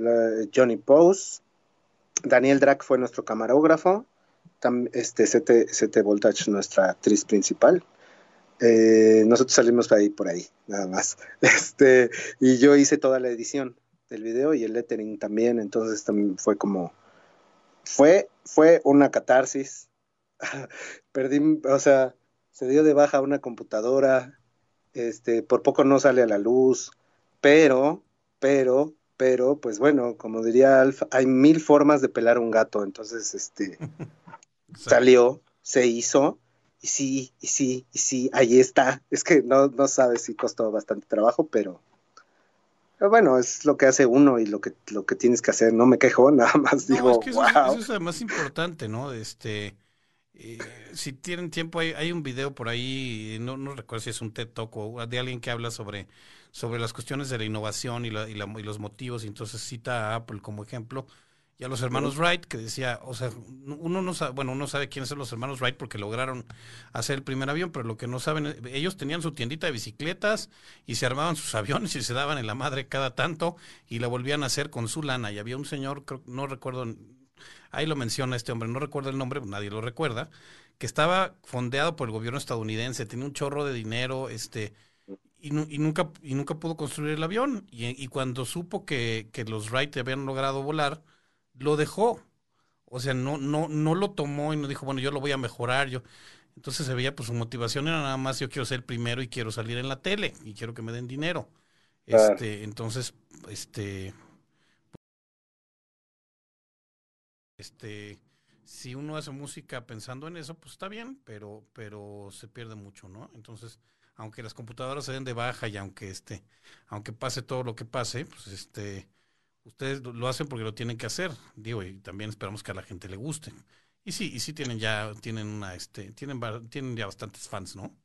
Johnny Pose. Daniel Drac fue nuestro camarógrafo. este, Sete, Voltage, nuestra actriz principal. Eh, nosotros salimos ahí por ahí, nada más. *laughs* Este, y yo hice toda la edición del video y el lettering también, entonces también fue como, fue, fue una catarsis. *laughs* Perdí, o sea, se dio de baja una computadora, este, por poco no sale a la luz, pero, pero, pero, pues bueno, como diría Alf, hay mil formas de pelar un gato, entonces, este, *laughs* salió, se hizo, y sí, y sí, y sí, ahí está. Es que no, no sabes si costó bastante trabajo, pero, bueno, es lo que hace uno y lo que, lo que tienes que hacer. No me quejo, *laughs* nada más digo, eso, wow. eso, es lo más importante, ¿no? Este, eh, si tienen tiempo, hay, hay, un video por ahí, no, no recuerdo si es un TED Talk o de alguien que habla sobre, sobre las cuestiones de la innovación y, la, y, la, y los motivos, y entonces cita a Apple como ejemplo y a los hermanos Wright, que decía, o sea, uno no sabe, bueno, uno sabe quiénes son los hermanos Wright porque lograron hacer el primer avión, pero lo que no saben, ellos tenían su tiendita de bicicletas y se armaban sus *laughs* aviones y se daban en la madre cada tanto y la volvían a hacer con su lana. Y había un señor, no recuerdo, ahí lo menciona este hombre, no recuerdo el nombre, nadie lo recuerda, que estaba fondeado por el gobierno estadounidense, tenía un chorro de dinero, este, y, y, nunca, y nunca pudo construir el avión. Y, y cuando supo que, que los Wright habían logrado volar, lo dejó. O sea, no, no, no lo tomó y no dijo, bueno, yo lo voy a mejorar. Yo. Entonces se veía, pues su motivación era nada más, yo quiero ser el primero y quiero salir en la tele y quiero que me den dinero. Este, entonces, este, este, si uno hace música pensando en eso, pues está bien, pero, pero se pierde mucho, ¿no? Entonces, aunque las computadoras se den de baja y aunque este, aunque pase todo lo que pase, pues este, ustedes lo hacen porque lo tienen que hacer, digo, y también esperamos que a la gente le guste. Y sí, y sí tienen ya, tienen una, este, tienen, tienen ya bastantes fans, ¿no?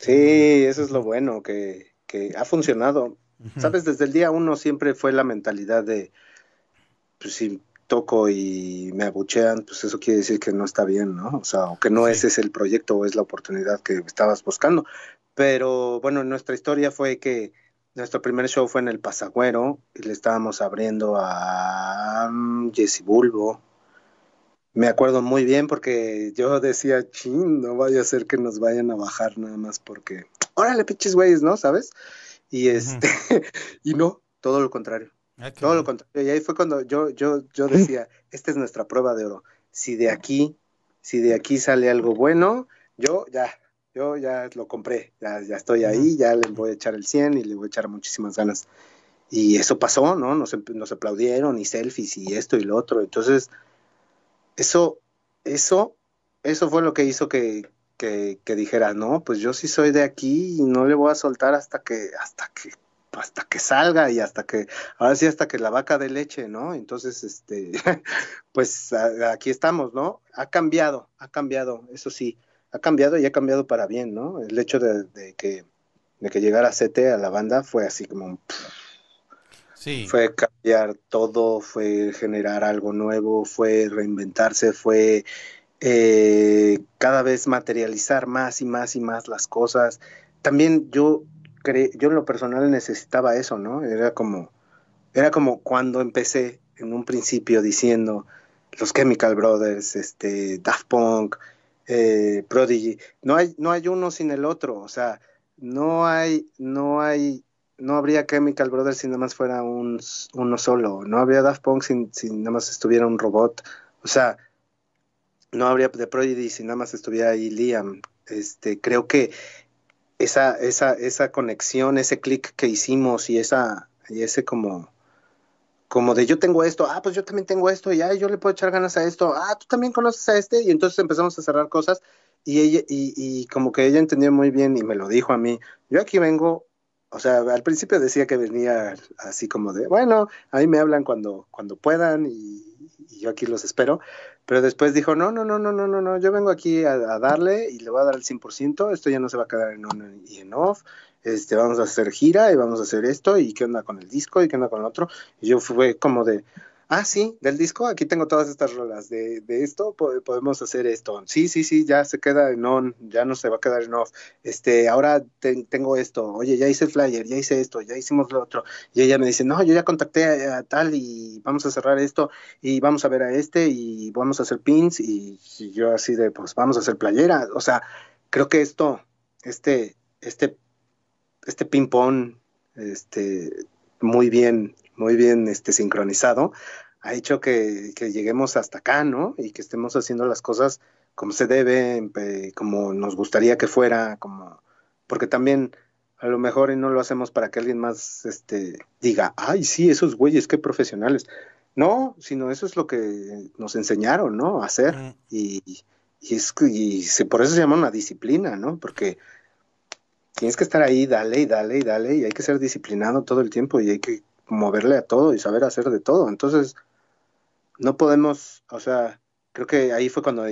Sí, eso es lo bueno, que, que ha funcionado. Sabes, desde el día uno siempre fue la mentalidad de, pues si toco y me abuchean, pues eso quiere decir que no está bien, ¿no? O sea, o que no ese es el proyecto o es la oportunidad que estabas buscando. Pero bueno, nuestra historia fue que nuestro primer show fue en el Pasagüero y le estábamos abriendo a um, Jesse Bulbo. Me acuerdo muy bien porque yo decía, ching, no vaya a ser que nos vayan a bajar nada más porque, órale, pinches güeyes, ¿no? ¿Sabes? Y este, *laughs* y no, todo lo contrario. Ah, todo lo contrario. Y ahí fue cuando yo, yo, yo decía, *laughs* esta es nuestra prueba de oro. Si de aquí, si de aquí sale algo bueno, yo ya, yo ya lo compré, ya, ya estoy ahí, ya le voy a echar el 100 y le voy a echar muchísimas ganas. Y eso pasó, ¿no? Nos, nos aplaudieron y selfies y esto y lo otro. Entonces, eso, eso, eso fue lo que hizo que, que, que, dijera, no, pues yo sí soy de aquí y no le voy a soltar hasta que, hasta que, hasta que salga y hasta que, ahora sí hasta que la vaca de leche, ¿no? Entonces, este, *laughs* pues aquí estamos, ¿no? Ha cambiado, ha cambiado, eso sí ha cambiado y ha cambiado para bien, ¿no? El hecho de, que, de que llegara CT a la banda fue así como... sí. Fue cambiar todo, fue generar algo nuevo, fue reinventarse, fue eh, cada vez materializar más y más y más las cosas. También yo, cre yo en lo personal necesitaba eso, ¿no? Era como, era como cuando empecé en un principio diciendo los Chemical Brothers, este, Daft Punk, eh, Prodigy. No hay, no hay uno sin el otro, o sea, no hay, no hay, no habría Chemical Brothers si nada más fuera un, uno solo, no habría Daft Punk si, nada más estuviera un robot, o sea, no habría The Prodigy si nada más estuviera ahí Liam. Este, creo que esa, esa, esa conexión, ese clic que hicimos y esa, y ese como como de yo tengo esto, ah, pues yo también tengo esto, y ah, yo le puedo echar ganas a esto, ah, tú también conoces a este, y entonces empezamos a cerrar cosas, y ella, y, y como que ella entendió muy bien y me lo dijo a mí, yo aquí vengo o sea, al principio decía que venía así como de, bueno, a mí me hablan cuando, cuando puedan y, yo aquí los espero, pero después dijo, no, no, no, no, no, no, no, yo vengo aquí a, darle y le voy a dar el 100%, esto ya no se va a quedar en on y en off, este, vamos a hacer gira y vamos a hacer esto y qué onda con el disco y qué onda con el otro, y yo fue como de, Ah, sí, del disco, aquí tengo todas estas rolas. De, de esto podemos hacer esto. Sí, sí, sí, ya se queda en on, ya no se va a quedar en off. Este, ahora tengo esto. Oye, ya hice el flyer, ya hice esto, ya hicimos lo otro. Y ella me dice, no, yo ya contacté a, tal y vamos a cerrar esto y vamos a ver a este y vamos a hacer pins. Y, yo así de, pues vamos a hacer playera. O sea, creo que esto, este, este, este ping pong, este, muy bien muy bien este, sincronizado, ha hecho que, lleguemos hasta acá, ¿no? Y que estemos haciendo las cosas como se debe, como nos gustaría que fuera, como porque también a lo mejor no lo hacemos para que alguien más este, diga, ay, sí, esos güeyes, qué profesionales. No, sino eso es lo que nos enseñaron, ¿no? A hacer. Y, y, es, y se, por eso se llama una disciplina, ¿no? Porque tienes que estar ahí, dale y dale y dale, y hay que ser disciplinado todo el tiempo y hay que moverle a todo y saber hacer de todo. Entonces, no podemos, o sea, creo que ahí fue cuando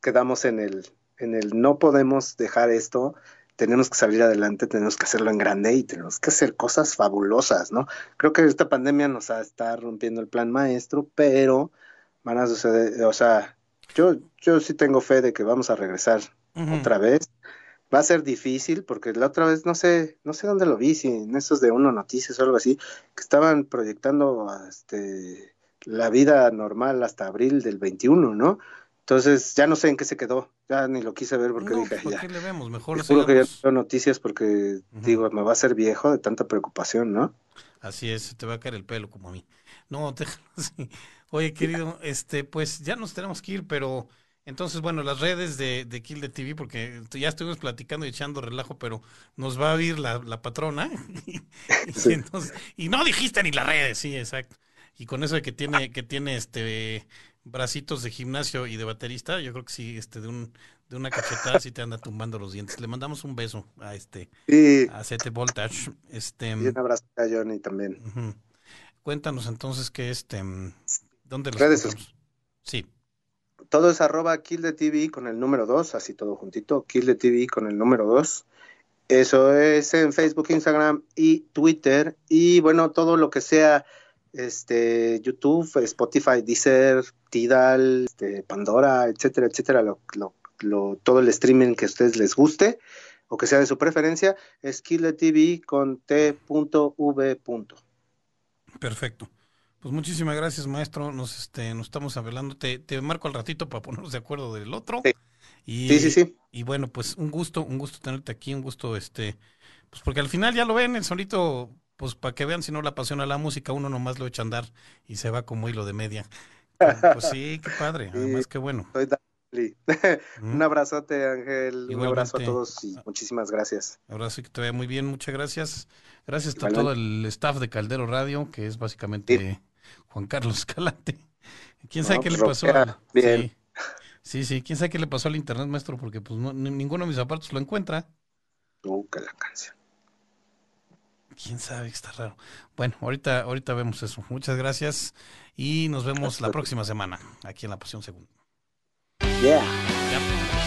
quedamos en el, en el no podemos dejar esto, tenemos que salir adelante, tenemos que hacerlo en grande y tenemos que hacer cosas fabulosas, ¿no? Creo que esta pandemia nos está rompiendo el plan maestro, pero van a suceder, o sea, yo, yo sí tengo fe de que vamos a regresar otra vez va a ser difícil porque la otra vez no sé, no sé dónde lo vi, si en esos de Uno Noticias o algo así, que estaban proyectando este la vida normal hasta abril del 21, ¿no? Entonces ya no sé en qué se quedó, ya ni lo quise ver porque dije ¿por Qué le vemos? Mejor Seguro que ya veo noticias porque digo, me va a ser viejo de tanta preocupación, ¿no? Así es, te va a caer el pelo como a mí. No, *laughs* te... Oye, querido, este, pues ya nos tenemos que ir, pero entonces, bueno, las redes de, de Kill the TV, porque ya estuvimos platicando y echando relajo, pero nos va a oír la, la patrona. *laughs* y, entonces, y no dijiste ni las redes, sí, exacto. Y con eso de que tiene, que tiene este bracitos de gimnasio y de baterista, yo creo que sí, este, de un, de una cachetada sí te anda tumbando los dientes. Le mandamos un beso a este, a Sete Voltage. Este, y un abrazo a Johnny también. Cuéntanos entonces que este, ¿dónde los redes Sí todo es arroba Kill the TV con el número 2, así todo juntito, Kill the TV con el número 2. Eso es en Facebook, Instagram y Twitter. Y bueno, todo lo que sea este YouTube, Spotify, Deezer, Tidal, este, Pandora, etcétera, etcétera, lo, todo el streaming que a ustedes les guste o que sea de su preferencia, es Kill the TV con t.v. Perfecto. Pues muchísimas gracias, maestro. Nos este, nos estamos hablando. Te, te marco al ratito para ponernos de acuerdo del otro. Sí. Y, sí, sí, Y bueno, pues un gusto, un gusto tenerte aquí, un gusto, este, pues porque al final ya lo ven, el solito, pues para que vean si no le apasiona la música, uno nomás lo echa a andar y se va como hilo de media. Pues sí, qué padre, *laughs* además qué bueno. *laughs* un abrazote, Ángel. Un abrazo a todos y muchísimas gracias. Abrazo y que te vaya muy bien, muchas gracias. Gracias a todo el staff de Caldero Radio, que es básicamente Juan Carlos *laughs* Escalante. ¿Quién sabe qué le pues, pasó? Bien. Sí. sí, quién sabe qué le pasó al internet, maestro, porque pues ninguno de mis aparatos lo encuentra. Nunca la canción. Quién sabe, está raro. Bueno, ahorita, ahorita vemos eso. Muchas gracias y nos vemos la próxima semana aquí en La Pasión Segunda. Yeah.